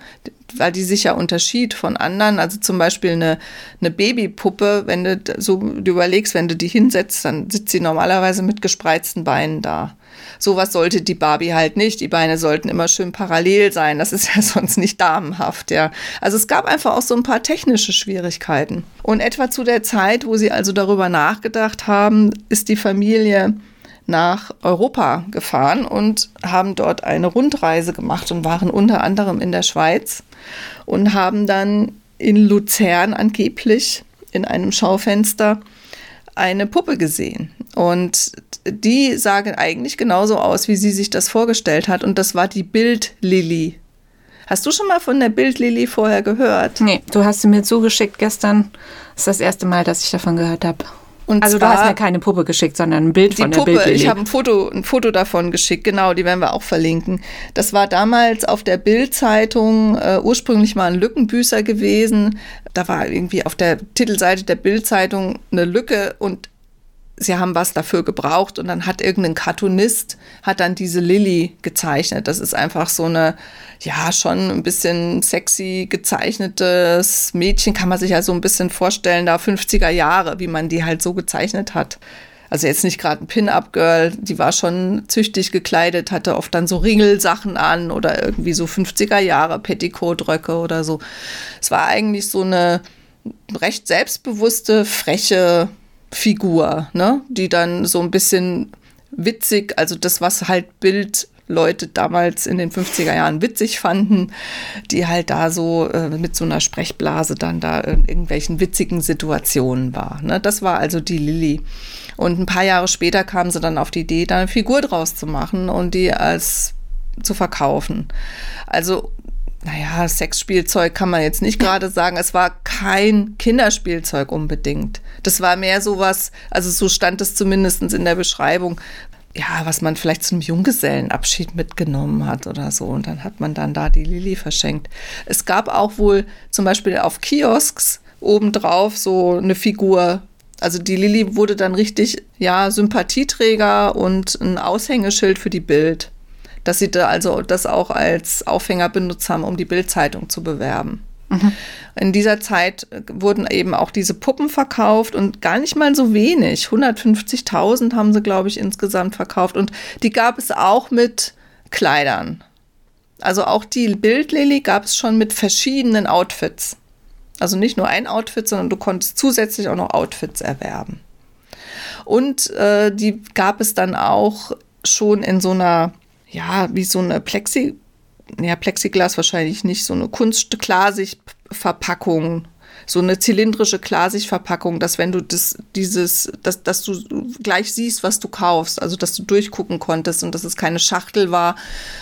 weil die sich ja unterschied von anderen. Also zum Beispiel eine, eine Babypuppe, wenn du so überlegst, wenn du die hinsetzt, dann sitzt sie normalerweise mit gespreizten Beinen da. Sowas sollte die Barbie halt nicht. Die Beine sollten immer schön parallel sein. Das ist [laughs] ja sonst nicht damenhaft, ja. Also es gab einfach auch so ein paar technische Schwierigkeiten. Und etwa zu der Zeit, wo sie also darüber nachgedacht haben, ist die Familie nach Europa gefahren und haben dort eine Rundreise gemacht und waren unter anderem in der Schweiz und haben dann in Luzern angeblich in einem Schaufenster eine Puppe gesehen. Und die sah eigentlich genauso aus, wie sie sich das vorgestellt hat. Und das war die Bildlilly. Hast du schon mal von der Bildlilly vorher gehört? Nee, du hast sie mir zugeschickt gestern. Das ist das erste Mal, dass ich davon gehört habe. Und also du hast mir keine Puppe geschickt, sondern ein Bild von der Puppe, Ich habe ein Foto, ein Foto davon geschickt, genau, die werden wir auch verlinken. Das war damals auf der Bild-Zeitung äh, ursprünglich mal ein Lückenbüßer gewesen. Da war irgendwie auf der Titelseite der Bild-Zeitung eine Lücke und sie haben was dafür gebraucht und dann hat irgendein Cartoonist hat dann diese Lilly gezeichnet. Das ist einfach so eine, ja, schon ein bisschen sexy gezeichnetes Mädchen, kann man sich ja so ein bisschen vorstellen, da 50er Jahre, wie man die halt so gezeichnet hat. Also jetzt nicht gerade ein Pin-Up-Girl, die war schon züchtig gekleidet, hatte oft dann so Ringelsachen an oder irgendwie so 50er Jahre Petticoat-Röcke oder so. Es war eigentlich so eine recht selbstbewusste, freche Figur, ne? die dann so ein bisschen witzig, also das, was halt Bildleute damals in den 50er Jahren witzig fanden, die halt da so äh, mit so einer Sprechblase dann da in irgendwelchen witzigen Situationen war. Ne? Das war also die Lilly. Und ein paar Jahre später kamen sie dann auf die Idee, da eine Figur draus zu machen und die als zu verkaufen. Also naja, Sexspielzeug kann man jetzt nicht gerade sagen. Es war kein Kinderspielzeug unbedingt. Das war mehr sowas, also so stand es zumindest in der Beschreibung, ja, was man vielleicht zum Junggesellenabschied mitgenommen hat oder so. Und dann hat man dann da die Lilly verschenkt. Es gab auch wohl zum Beispiel auf Kiosks obendrauf so eine Figur. Also die Lilly wurde dann richtig, ja, Sympathieträger und ein Aushängeschild für die Bild dass sie da also das auch als Aufhänger benutzt haben, um die Bildzeitung zu bewerben. Mhm. In dieser Zeit wurden eben auch diese Puppen verkauft und gar nicht mal so wenig. 150.000 haben sie, glaube ich, insgesamt verkauft. Und die gab es auch mit Kleidern. Also auch die Bildlily gab es schon mit verschiedenen Outfits. Also nicht nur ein Outfit, sondern du konntest zusätzlich auch noch Outfits erwerben. Und äh, die gab es dann auch schon in so einer ja, wie so eine Plexi, ja, Plexiglas wahrscheinlich nicht, so eine Kunstklarsichtverpackung, so eine zylindrische Klarsichtverpackung, dass wenn du das, dieses, dass, dass du gleich siehst, was du kaufst, also dass du durchgucken konntest und dass es keine Schachtel war,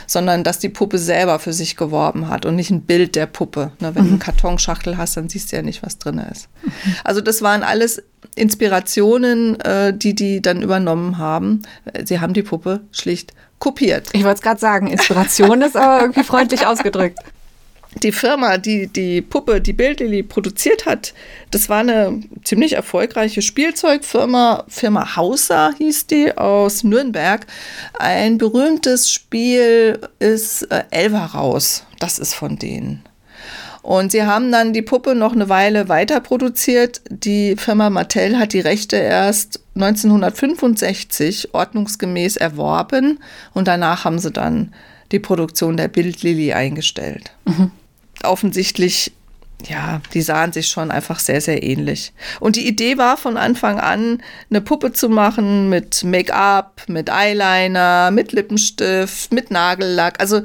sondern dass die Puppe selber für sich geworben hat und nicht ein Bild der Puppe. Ne, wenn mhm. du eine Kartonschachtel hast, dann siehst du ja nicht, was drin ist. Mhm. Also das waren alles Inspirationen, äh, die die dann übernommen haben. Sie haben die Puppe schlicht kopiert. Ich wollte es gerade sagen, Inspiration ist aber irgendwie freundlich ausgedrückt. Die Firma, die die Puppe, die Bildlily produziert hat, das war eine ziemlich erfolgreiche Spielzeugfirma. Firma Hauser hieß die aus Nürnberg. Ein berühmtes Spiel ist äh, Elva raus. Das ist von denen. Und sie haben dann die Puppe noch eine Weile weiter produziert. Die Firma Mattel hat die Rechte erst 1965 ordnungsgemäß erworben und danach haben sie dann die Produktion der Bildlilly eingestellt. Mhm. Offensichtlich ja, die sahen sich schon einfach sehr, sehr ähnlich. Und die Idee war von Anfang an, eine Puppe zu machen mit Make-up, mit Eyeliner, mit Lippenstift, mit Nagellack. Also äh,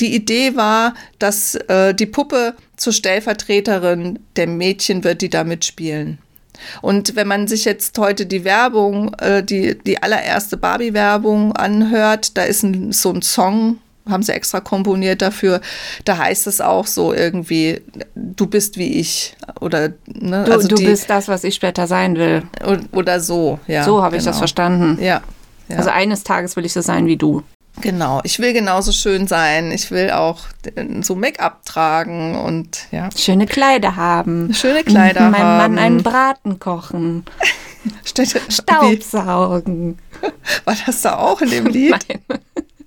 die Idee war, dass äh, die Puppe zur Stellvertreterin der Mädchen wird, die da mitspielen. Und wenn man sich jetzt heute die Werbung, äh, die, die allererste Barbie-Werbung anhört, da ist ein, so ein Song, haben sie extra komponiert dafür. Da heißt es auch so irgendwie, du bist wie ich. Oder, ne? Du, also du die, bist das, was ich später sein will. Oder so, ja. So habe genau. ich das genau. verstanden. Ja, ja. Also eines Tages will ich so sein wie du. Genau, ich will genauso schön sein. Ich will auch so Make-up tragen und ja. Schöne Kleider haben. Schöne Kleider Meinem haben. Mann einen Braten kochen. Staubsaugen. War das da auch in dem Lied? [laughs] Nein,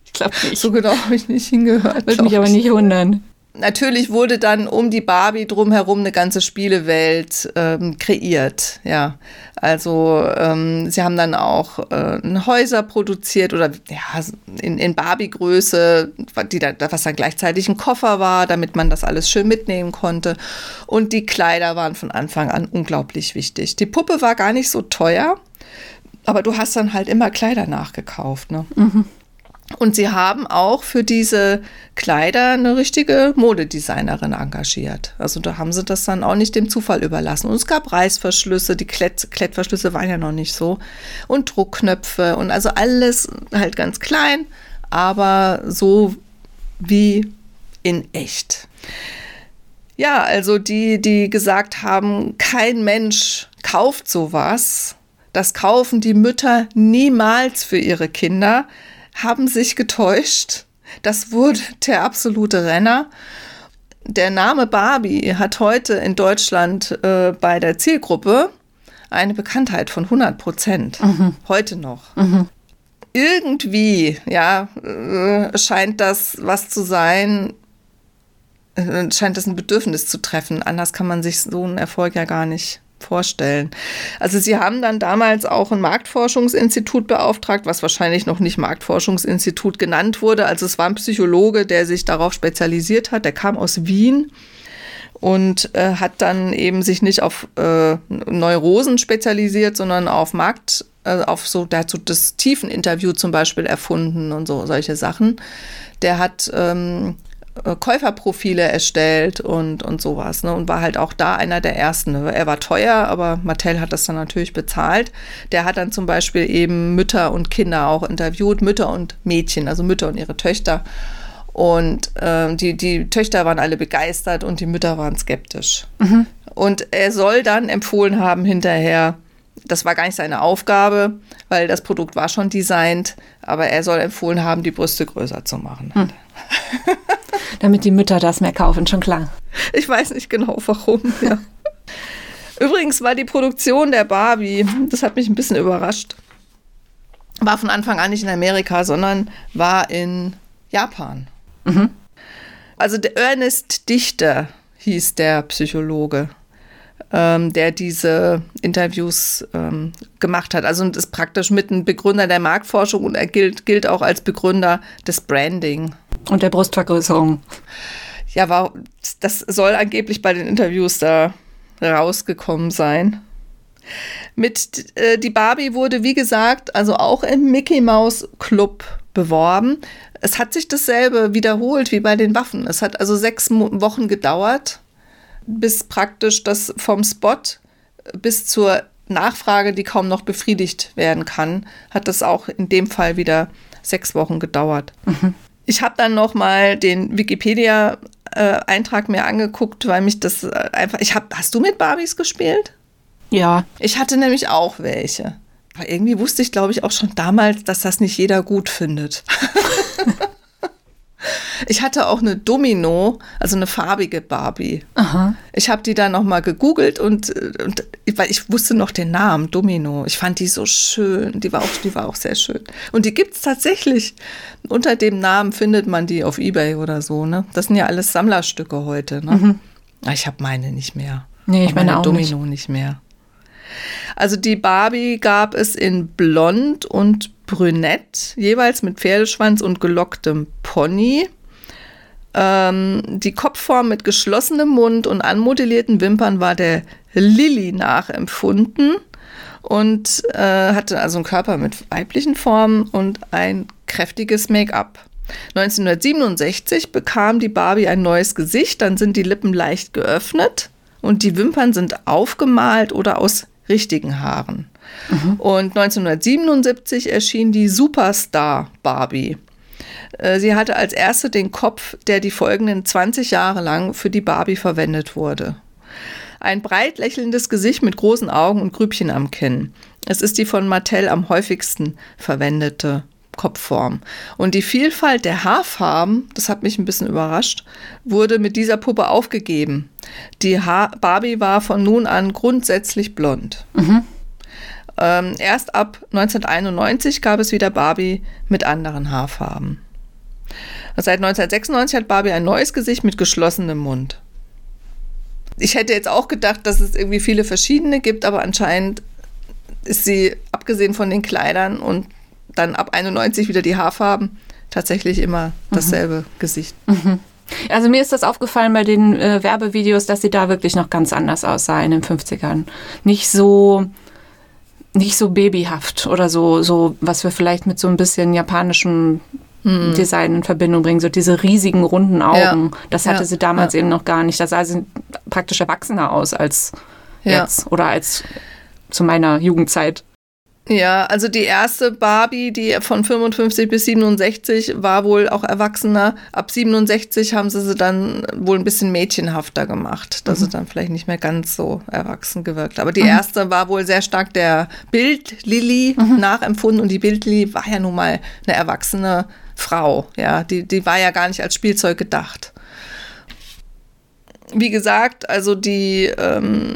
ich glaube nicht. So genau habe ich nicht hingehört. Würde mich aber nicht wundern. Natürlich wurde dann um die Barbie drumherum eine ganze Spielewelt ähm, kreiert. Ja, also ähm, sie haben dann auch äh, Häuser produziert oder ja in, in Barbie-Größe, da, was dann gleichzeitig ein Koffer war, damit man das alles schön mitnehmen konnte. Und die Kleider waren von Anfang an unglaublich wichtig. Die Puppe war gar nicht so teuer, aber du hast dann halt immer Kleider nachgekauft. Ne? Mhm. Und sie haben auch für diese Kleider eine richtige Modedesignerin engagiert. Also da haben sie das dann auch nicht dem Zufall überlassen. Und es gab Reißverschlüsse, die Klett Klettverschlüsse waren ja noch nicht so. Und Druckknöpfe und also alles halt ganz klein, aber so wie in echt. Ja, also die, die gesagt haben, kein Mensch kauft sowas. Das kaufen die Mütter niemals für ihre Kinder haben sich getäuscht. Das wurde der absolute Renner. Der Name Barbie hat heute in Deutschland äh, bei der Zielgruppe eine Bekanntheit von 100 Prozent. Mhm. Heute noch. Mhm. Irgendwie, ja, äh, scheint das was zu sein, äh, scheint das ein Bedürfnis zu treffen. Anders kann man sich so einen Erfolg ja gar nicht vorstellen. Also Sie haben dann damals auch ein Marktforschungsinstitut beauftragt, was wahrscheinlich noch nicht Marktforschungsinstitut genannt wurde. Also es war ein Psychologe, der sich darauf spezialisiert hat. Der kam aus Wien und äh, hat dann eben sich nicht auf äh, Neurosen spezialisiert, sondern auf Markt, äh, auf so, so das Tiefeninterview zum Beispiel erfunden und so solche Sachen. Der hat ähm, äh, Käuferprofile erstellt und, und sowas. Ne? Und war halt auch da einer der ersten. Ne? Er war teuer, aber Mattel hat das dann natürlich bezahlt. Der hat dann zum Beispiel eben Mütter und Kinder auch interviewt, Mütter und Mädchen, also Mütter und ihre Töchter. Und äh, die, die Töchter waren alle begeistert und die Mütter waren skeptisch. Mhm. Und er soll dann empfohlen haben hinterher, das war gar nicht seine Aufgabe, weil das Produkt war schon designt, aber er soll empfohlen haben, die Brüste größer zu machen. Hm. [laughs] Damit die Mütter das mehr kaufen, schon klar. Ich weiß nicht genau warum, ja. [laughs] Übrigens war die Produktion der Barbie, das hat mich ein bisschen überrascht, war von Anfang an nicht in Amerika, sondern war in Japan. Mhm. Also der Ernest Dichter hieß der Psychologe ähm, der diese Interviews ähm, gemacht hat. Also und ist praktisch mit ein Begründer der Marktforschung und er gilt, gilt auch als Begründer des Branding. Und der Brustvergrößerung. Ja, war, das soll angeblich bei den Interviews da rausgekommen sein. Mit äh, die Barbie wurde, wie gesagt, also auch im Mickey Mouse Club beworben. Es hat sich dasselbe wiederholt wie bei den Waffen. Es hat also sechs Wochen gedauert, bis praktisch das vom Spot bis zur Nachfrage, die kaum noch befriedigt werden kann, hat das auch in dem Fall wieder sechs Wochen gedauert. Mhm. Ich habe dann noch mal den Wikipedia-Eintrag mir angeguckt, weil mich das äh, einfach. Ich hab, hast du mit Barbies gespielt? Ja. Ich hatte nämlich auch welche. Aber irgendwie wusste ich, glaube ich, auch schon damals, dass das nicht jeder gut findet. [laughs] Ich hatte auch eine Domino, also eine farbige Barbie. Aha. Ich habe die dann noch mal gegoogelt und, und weil ich wusste noch den Namen Domino. Ich fand die so schön. Die war auch, die war auch sehr schön. Und die gibt es tatsächlich. Unter dem Namen findet man die auf Ebay oder so. Ne? Das sind ja alles Sammlerstücke heute. Ne? Mhm. Ah, ich habe meine nicht mehr. Nee, ich meine, meine auch Domino nicht. nicht mehr. Also die Barbie gab es in Blond und Brünett, jeweils mit Pferdeschwanz und gelocktem Pony. Ähm, die Kopfform mit geschlossenem Mund und anmodellierten Wimpern war der Lilly nachempfunden und äh, hatte also einen Körper mit weiblichen Formen und ein kräftiges Make-up. 1967 bekam die Barbie ein neues Gesicht, dann sind die Lippen leicht geöffnet und die Wimpern sind aufgemalt oder aus richtigen Haaren. Mhm. Und 1977 erschien die Superstar Barbie. Äh, sie hatte als erste den Kopf, der die folgenden 20 Jahre lang für die Barbie verwendet wurde. Ein breit lächelndes Gesicht mit großen Augen und Grübchen am Kinn. Es ist die von Mattel am häufigsten verwendete Kopfform. Und die Vielfalt der Haarfarben, das hat mich ein bisschen überrascht, wurde mit dieser Puppe aufgegeben. Die ha Barbie war von nun an grundsätzlich blond. Mhm. Ähm, erst ab 1991 gab es wieder Barbie mit anderen Haarfarben. Seit 1996 hat Barbie ein neues Gesicht mit geschlossenem Mund. Ich hätte jetzt auch gedacht, dass es irgendwie viele verschiedene gibt, aber anscheinend ist sie, abgesehen von den Kleidern und dann ab 91 wieder die Haarfarben, tatsächlich immer dasselbe mhm. Gesicht. Mhm. Also mir ist das aufgefallen bei den äh, Werbevideos, dass sie da wirklich noch ganz anders aussah in den 50ern. Nicht so nicht so babyhaft oder so so was wir vielleicht mit so ein bisschen japanischem hm. Design in Verbindung bringen, so diese riesigen runden Augen. Ja. Das hatte ja. sie damals ja. eben noch gar nicht. Da sah sie praktisch erwachsener aus als jetzt oder als zu meiner Jugendzeit. Ja, also die erste Barbie, die von 55 bis 67 war wohl auch erwachsener. Ab 67 haben sie sie dann wohl ein bisschen mädchenhafter gemacht, dass mhm. sie dann vielleicht nicht mehr ganz so erwachsen gewirkt. Aber die mhm. erste war wohl sehr stark der Bild-Lilly mhm. nachempfunden und die Bild-Lilly war ja nun mal eine erwachsene Frau. Ja, die, die war ja gar nicht als Spielzeug gedacht. Wie gesagt, also die ähm,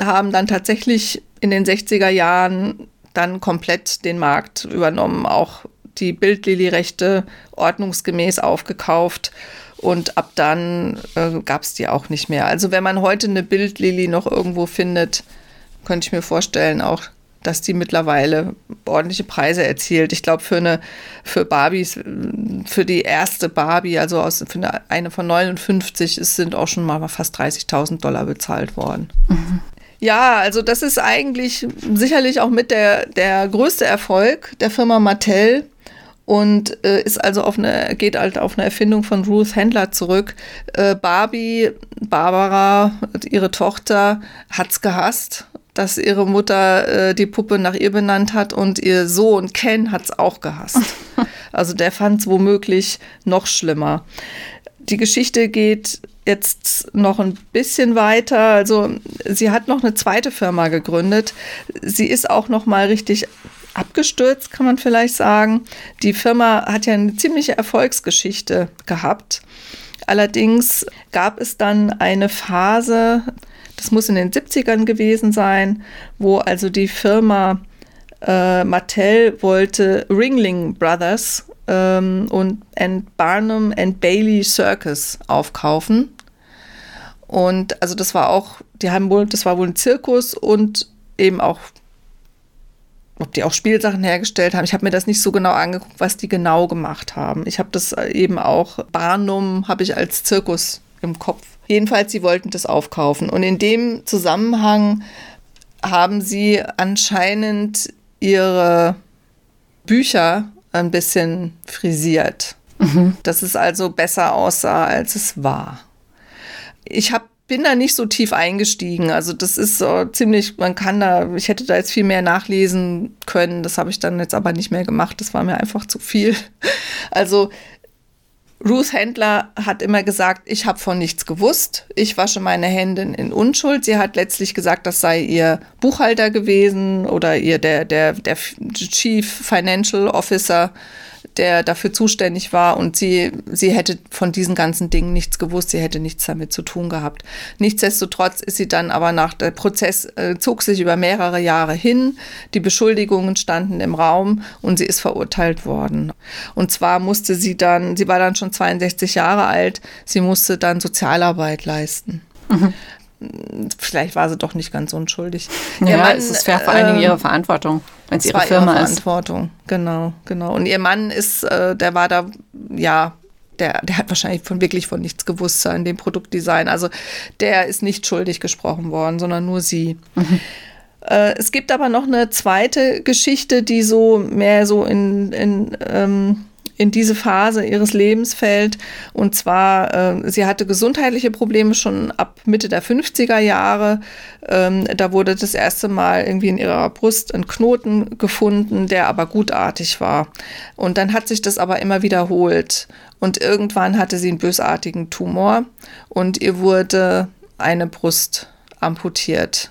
haben dann tatsächlich in den 60er Jahren dann komplett den Markt übernommen, auch die Bildlili-Rechte ordnungsgemäß aufgekauft und ab dann äh, gab es die auch nicht mehr. Also wenn man heute eine Bildlili noch irgendwo findet, könnte ich mir vorstellen, auch dass die mittlerweile ordentliche Preise erzielt. Ich glaube, für eine, für Barbies, für die erste Barbie, also aus, für eine, eine von 59, es sind auch schon mal fast 30.000 Dollar bezahlt worden. Mhm. Ja, also das ist eigentlich sicherlich auch mit der, der größte Erfolg der Firma Mattel und äh, ist also auf eine, geht halt auf eine Erfindung von Ruth Handler zurück. Äh, Barbie, Barbara, ihre Tochter, hat's gehasst, dass ihre Mutter äh, die Puppe nach ihr benannt hat und ihr Sohn Ken hat's auch gehasst. [laughs] also der fand's womöglich noch schlimmer. Die Geschichte geht jetzt noch ein bisschen weiter. Also sie hat noch eine zweite Firma gegründet. Sie ist auch noch mal richtig abgestürzt, kann man vielleicht sagen. Die Firma hat ja eine ziemliche Erfolgsgeschichte gehabt. Allerdings gab es dann eine Phase, das muss in den 70ern gewesen sein, wo also die Firma äh, Mattel wollte Ringling Brothers ähm, und and Barnum and Bailey Circus aufkaufen. Und also das war auch, die haben wohl, das war wohl ein Zirkus und eben auch, ob die auch Spielsachen hergestellt haben. Ich habe mir das nicht so genau angeguckt, was die genau gemacht haben. Ich habe das eben auch, Barnum habe ich als Zirkus im Kopf. Jedenfalls, sie wollten das aufkaufen. Und in dem Zusammenhang haben sie anscheinend ihre Bücher ein bisschen frisiert. Mhm. Dass es also besser aussah, als es war ich hab, bin da nicht so tief eingestiegen. Also das ist so ziemlich, man kann da, ich hätte da jetzt viel mehr nachlesen können. Das habe ich dann jetzt aber nicht mehr gemacht. Das war mir einfach zu viel. [laughs] Also Ruth Händler hat immer gesagt, ich habe von nichts gewusst. Ich wasche meine Hände in Unschuld. Sie hat letztlich gesagt, das sei ihr Buchhalter gewesen oder ihr der, der, der Chief Financial Officer der dafür zuständig war und sie, sie hätte von diesen ganzen Dingen nichts gewusst, sie hätte nichts damit zu tun gehabt. Nichtsdestotrotz ist sie dann aber nach der Prozess äh, zog sich über mehrere Jahre hin, die Beschuldigungen standen im Raum und sie ist verurteilt worden. Und zwar musste sie dann, sie war dann schon 62 Jahre alt, sie musste dann Sozialarbeit leisten. Mhm vielleicht war sie doch nicht ganz unschuldig. Ja, Mann, es ist vor allen Dingen ihre Verantwortung, wenn es ihre Firma ihre ist. Verantwortung, genau, genau. Und ihr Mann ist, äh, der war da, ja, der, der hat wahrscheinlich von wirklich von nichts gewusst in dem Produktdesign. Also der ist nicht schuldig gesprochen worden, sondern nur sie. Mhm. Äh, es gibt aber noch eine zweite Geschichte, die so mehr so in, in ähm, in diese Phase ihres Lebens fällt. Und zwar, äh, sie hatte gesundheitliche Probleme schon ab Mitte der 50er Jahre. Ähm, da wurde das erste Mal irgendwie in ihrer Brust ein Knoten gefunden, der aber gutartig war. Und dann hat sich das aber immer wiederholt. Und irgendwann hatte sie einen bösartigen Tumor und ihr wurde eine Brust amputiert.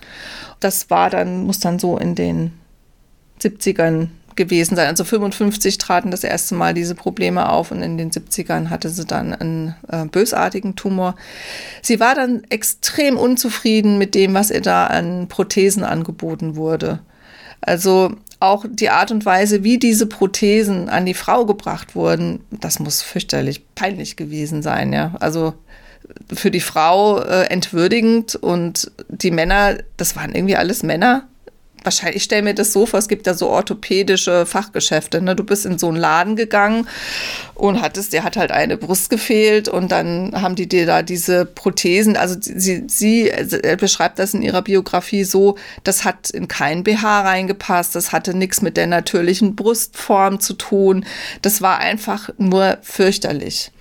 Das war dann, muss dann so in den 70ern gewesen sein. Also 55 traten das erste Mal diese Probleme auf und in den 70ern hatte sie dann einen äh, bösartigen Tumor. Sie war dann extrem unzufrieden mit dem, was ihr da an Prothesen angeboten wurde. Also auch die Art und Weise, wie diese Prothesen an die Frau gebracht wurden, das muss fürchterlich peinlich gewesen sein, ja. Also für die Frau äh, entwürdigend und die Männer, das waren irgendwie alles Männer, wahrscheinlich, ich stelle mir das so vor, es gibt da so orthopädische Fachgeschäfte. Ne? Du bist in so einen Laden gegangen und hattest, dir hat halt eine Brust gefehlt und dann haben die dir da diese Prothesen, also sie, sie beschreibt das in ihrer Biografie so, das hat in kein BH reingepasst, das hatte nichts mit der natürlichen Brustform zu tun. Das war einfach nur fürchterlich.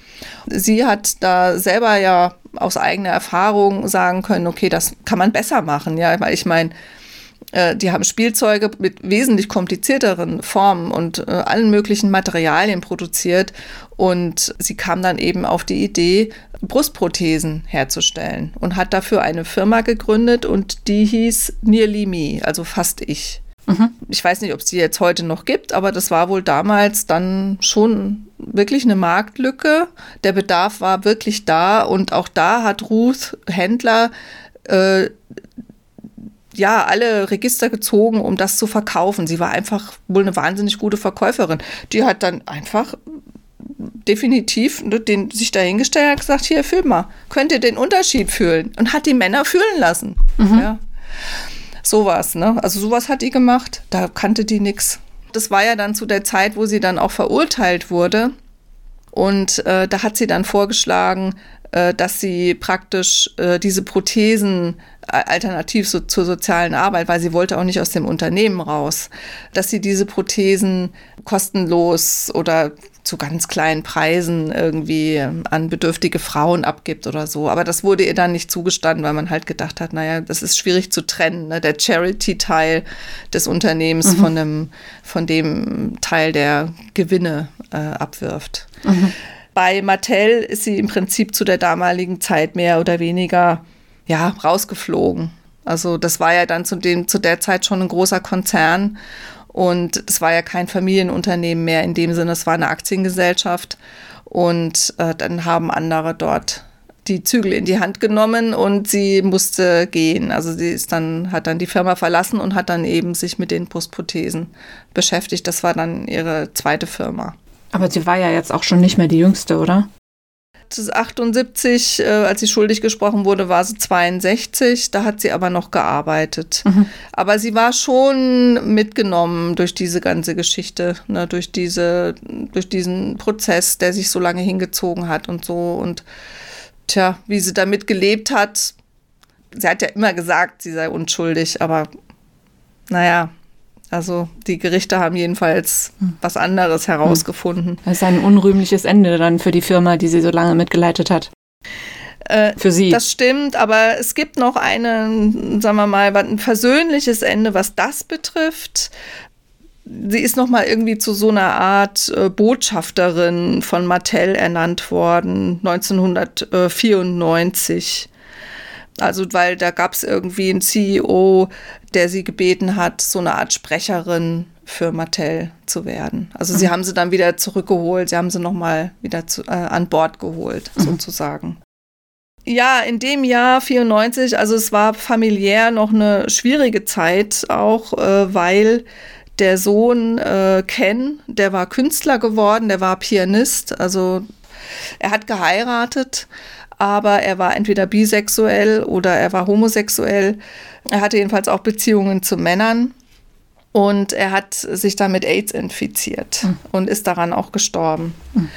Sie hat da selber ja aus eigener Erfahrung sagen können, okay, das kann man besser machen. Ja, weil ich meine, äh, die haben Spielzeuge mit wesentlich komplizierteren Formen und äh, allen möglichen Materialien produziert. Und sie kam dann eben auf die Idee, Brustprothesen herzustellen und hat dafür eine Firma gegründet und die hieß Nearly Me, also fast ich. Mhm. Ich weiß nicht, ob es die jetzt heute noch gibt, aber das war wohl damals dann schon wirklich eine Marktlücke. Der Bedarf war wirklich da und auch da hat Ruth Händler äh, ja, alle Register gezogen, um das zu verkaufen. Sie war einfach wohl eine wahnsinnig gute Verkäuferin. Die hat dann einfach definitiv ne, den, sich dahingestellt und gesagt, hier, fühl mal, könnt ihr den Unterschied fühlen? Und hat die Männer fühlen lassen. Mhm. Ja. Sowas, ne? Also sowas hat die gemacht, da kannte die nichts. Das war ja dann zu der Zeit, wo sie dann auch verurteilt wurde. Und äh, da hat sie dann vorgeschlagen, äh, dass sie praktisch äh, diese Prothesen alternativ so zur sozialen Arbeit, weil sie wollte auch nicht aus dem Unternehmen raus, dass sie diese Prothesen kostenlos oder zu ganz kleinen Preisen irgendwie an bedürftige Frauen abgibt oder so. Aber das wurde ihr dann nicht zugestanden, weil man halt gedacht hat, naja, das ist schwierig zu trennen, ne? der Charity-Teil des Unternehmens mhm. von, dem, von dem Teil, der Gewinne äh, abwirft. Mhm. Bei Mattel ist sie im Prinzip zu der damaligen Zeit mehr oder weniger ja, rausgeflogen. Also das war ja dann zu, dem, zu der Zeit schon ein großer Konzern und es war ja kein Familienunternehmen mehr in dem Sinne, es war eine Aktiengesellschaft und äh, dann haben andere dort die Zügel in die Hand genommen und sie musste gehen. Also sie ist dann, hat dann die Firma verlassen und hat dann eben sich mit den Brustprothesen beschäftigt. Das war dann ihre zweite Firma. Aber sie war ja jetzt auch schon nicht mehr die jüngste, oder? 78, äh, als sie schuldig gesprochen wurde, war sie 62. Da hat sie aber noch gearbeitet. Mhm. Aber sie war schon mitgenommen durch diese ganze Geschichte, ne, durch, diese, durch diesen Prozess, der sich so lange hingezogen hat und so. Und tja, wie sie damit gelebt hat. Sie hat ja immer gesagt, sie sei unschuldig, aber naja, also die Gerichte haben jedenfalls hm. was anderes herausgefunden. Das ist ein unrühmliches Ende dann für die Firma, die sie so lange mitgeleitet hat. Äh, für sie. Das stimmt, aber es gibt noch eine, sagen wir mal, ein versöhnliches Ende, was das betrifft. Sie ist noch mal irgendwie zu so einer Art äh, Botschafterin von Mattel ernannt worden, 1994. Also, weil da gab es irgendwie einen CEO, der sie gebeten hat, so eine Art Sprecherin für Mattel zu werden. Also mhm. sie haben sie dann wieder zurückgeholt, sie haben sie nochmal wieder zu, äh, an Bord geholt, mhm. sozusagen. Ja, in dem Jahr 94, also es war familiär noch eine schwierige Zeit, auch äh, weil der Sohn äh, Ken, der war Künstler geworden, der war Pianist, also er hat geheiratet, aber er war entweder bisexuell oder er war homosexuell. Er hatte jedenfalls auch Beziehungen zu Männern. Und er hat sich dann mit AIDS infiziert mhm. und ist daran auch gestorben. Mhm.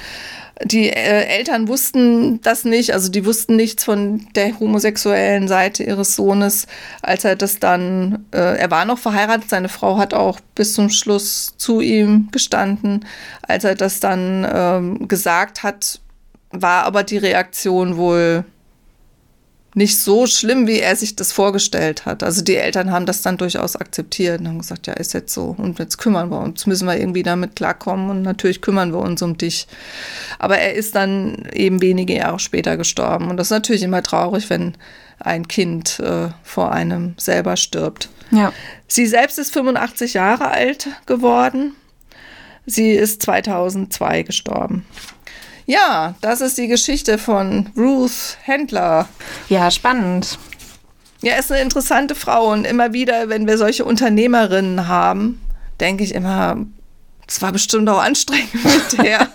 Die äh, Eltern wussten das nicht, also die wussten nichts von der homosexuellen Seite ihres Sohnes, als er das dann, äh, er war noch verheiratet, seine Frau hat auch bis zum Schluss zu ihm gestanden. Als er das dann ähm, gesagt hat, war aber die Reaktion wohl nicht so schlimm, wie er sich das vorgestellt hat. Also die Eltern haben das dann durchaus akzeptiert und haben gesagt, ja, ist jetzt so und jetzt kümmern wir uns, müssen wir irgendwie damit klarkommen und natürlich kümmern wir uns um dich. Aber er ist dann eben wenige Jahre später gestorben und das ist natürlich immer traurig, wenn ein Kind äh, vor einem selber stirbt. Ja. Sie selbst ist 85 Jahre alt geworden Sie ist 2002 gestorben. Ja, das ist die Geschichte von Ruth Händler. Ja, spannend. Ja, ist eine interessante Frau und immer wieder, wenn wir solche Unternehmerinnen haben, denke ich immer, es war bestimmt auch anstrengend [laughs] mit der.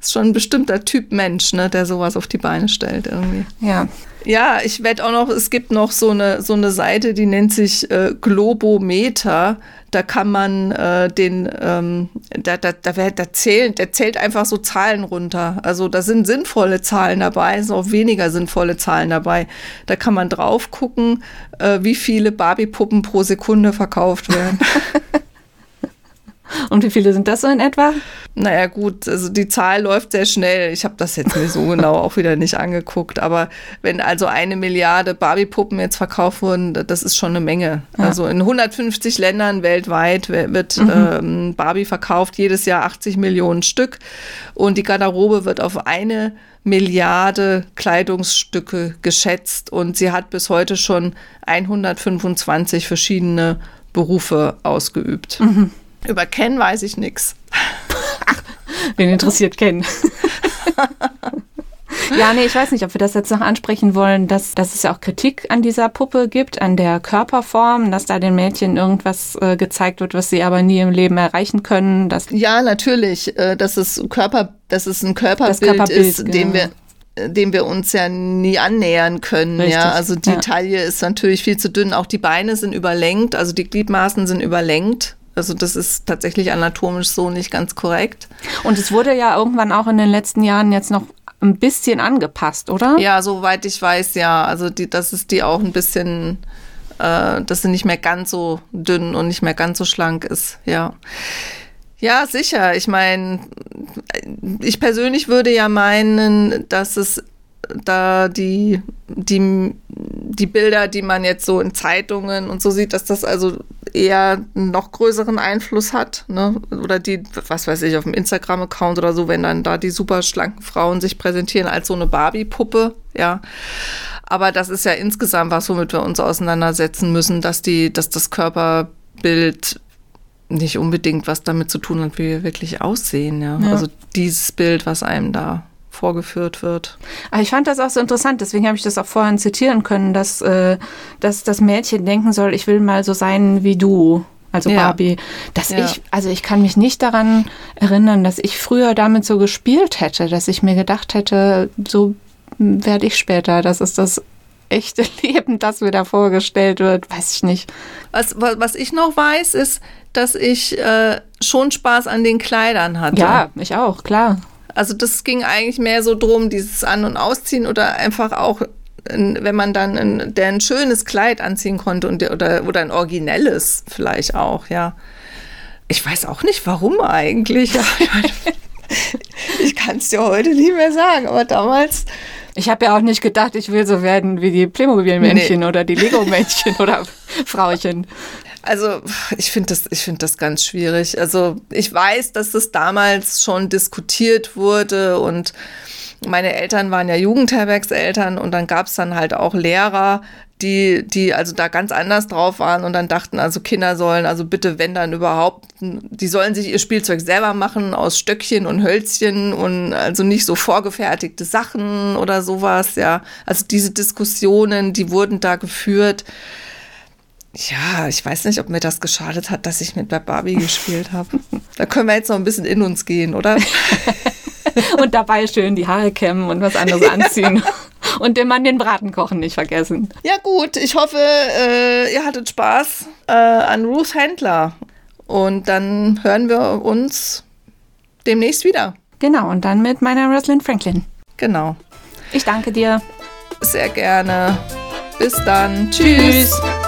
ist schon ein bestimmter Typ Mensch, ne, der sowas auf die Beine stellt irgendwie. Ja. Ja, ich werde auch noch, es gibt noch so eine, so eine Seite, die nennt sich äh, Globometer. Da kann man äh, den, ähm, da, da, da, da zählt, der zählt einfach so Zahlen runter. Also da sind sinnvolle Zahlen dabei, sind auch weniger sinnvolle Zahlen dabei. Da kann man drauf gucken, äh, wie viele Barbie-Puppen pro Sekunde verkauft werden. [laughs] Und wie viele sind das so in etwa? Naja gut, also die Zahl läuft sehr schnell. Ich habe das jetzt mir so genau auch wieder nicht angeguckt. Aber wenn also eine Milliarde Barbie-Puppen jetzt verkauft wurden, das ist schon eine Menge. Ja. Also in 150 Ländern weltweit wird mhm. ähm, Barbie verkauft, jedes Jahr 80 Millionen Stück. Und die Garderobe wird auf eine Milliarde Kleidungsstücke geschätzt. Und sie hat bis heute schon 125 verschiedene Berufe ausgeübt. Mhm. Über Ken weiß ich nichts. Wen interessiert Ken? Ja, nee, ich weiß nicht, ob wir das jetzt noch ansprechen wollen, dass, dass es ja auch Kritik an dieser Puppe gibt, an der Körperform, dass da den Mädchen irgendwas äh, gezeigt wird, was sie aber nie im Leben erreichen können. Dass ja, natürlich, äh, dass es Körper, dass es ein Körperbild, Körperbild ist, genau. dem wir dem wir uns ja nie annähern können. Richtig, ja, also die ja. Taille ist natürlich viel zu dünn. Auch die Beine sind überlenkt, also die Gliedmaßen sind überlenkt. Also das ist tatsächlich anatomisch so nicht ganz korrekt. Und es wurde ja irgendwann auch in den letzten Jahren jetzt noch ein bisschen angepasst, oder? Ja, soweit ich weiß, ja. Also die, das ist die auch ein bisschen, äh, dass sie nicht mehr ganz so dünn und nicht mehr ganz so schlank ist, ja. Ja, sicher. Ich meine, ich persönlich würde ja meinen, dass es da die, die, die Bilder, die man jetzt so in Zeitungen und so sieht, dass das also eher einen noch größeren Einfluss hat. Ne? Oder die, was weiß ich, auf dem Instagram-Account oder so, wenn dann da die super schlanken Frauen sich präsentieren als so eine Barbie-Puppe, ja. Aber das ist ja insgesamt was, womit wir uns auseinandersetzen müssen, dass die, dass das Körperbild nicht unbedingt was damit zu tun hat, wie wir wirklich aussehen, ja. ja. Also dieses Bild, was einem da vorgeführt wird. Aber ich fand das auch so interessant, deswegen habe ich das auch vorhin zitieren können, dass, äh, dass das Mädchen denken soll, ich will mal so sein wie du. Also ja. Barbie, dass ja. ich, also ich kann mich nicht daran erinnern, dass ich früher damit so gespielt hätte, dass ich mir gedacht hätte, so werde ich später. Das ist das echte [laughs] Leben, das mir da vorgestellt wird, weiß ich nicht. Was, was ich noch weiß, ist, dass ich äh, schon Spaß an den Kleidern hatte. Ja, ich auch, klar. Also das ging eigentlich mehr so drum, dieses An- und Ausziehen oder einfach auch, wenn man dann ein, der ein schönes Kleid anziehen konnte und der, oder, oder ein originelles vielleicht auch, ja. Ich weiß auch nicht, warum eigentlich. [laughs] ich kann es dir heute nicht mehr sagen, aber damals. Ich habe ja auch nicht gedacht, ich will so werden wie die Playmobil-Männchen nee. oder die Lego-Männchen oder Frauchen. Also ich finde das, ich finde das ganz schwierig. Also ich weiß, dass das damals schon diskutiert wurde und meine Eltern waren ja Jugendherbergseltern und dann gab es dann halt auch Lehrer, die, die also da ganz anders drauf waren und dann dachten, also Kinder sollen, also bitte, wenn dann überhaupt, die sollen sich ihr Spielzeug selber machen aus Stöckchen und Hölzchen und also nicht so vorgefertigte Sachen oder sowas, ja. Also diese Diskussionen, die wurden da geführt ja, ich weiß nicht, ob mir das geschadet hat, dass ich mit der Barbie gespielt habe. [laughs] Da können wir jetzt noch ein bisschen in uns gehen, oder? [laughs] [laughs] und dabei schön die Haare kämmen und was anderes anziehen. Und den Mann den Braten kochen nicht vergessen. Ja gut, ich hoffe, äh, ihr hattet Spaß äh, an Ruth Händler. Und dann hören wir uns demnächst wieder. Genau, und dann mit meiner Rosalind Franklin. Genau. Ich danke dir. Sehr gerne. Bis dann. Tschüss. Tschüss.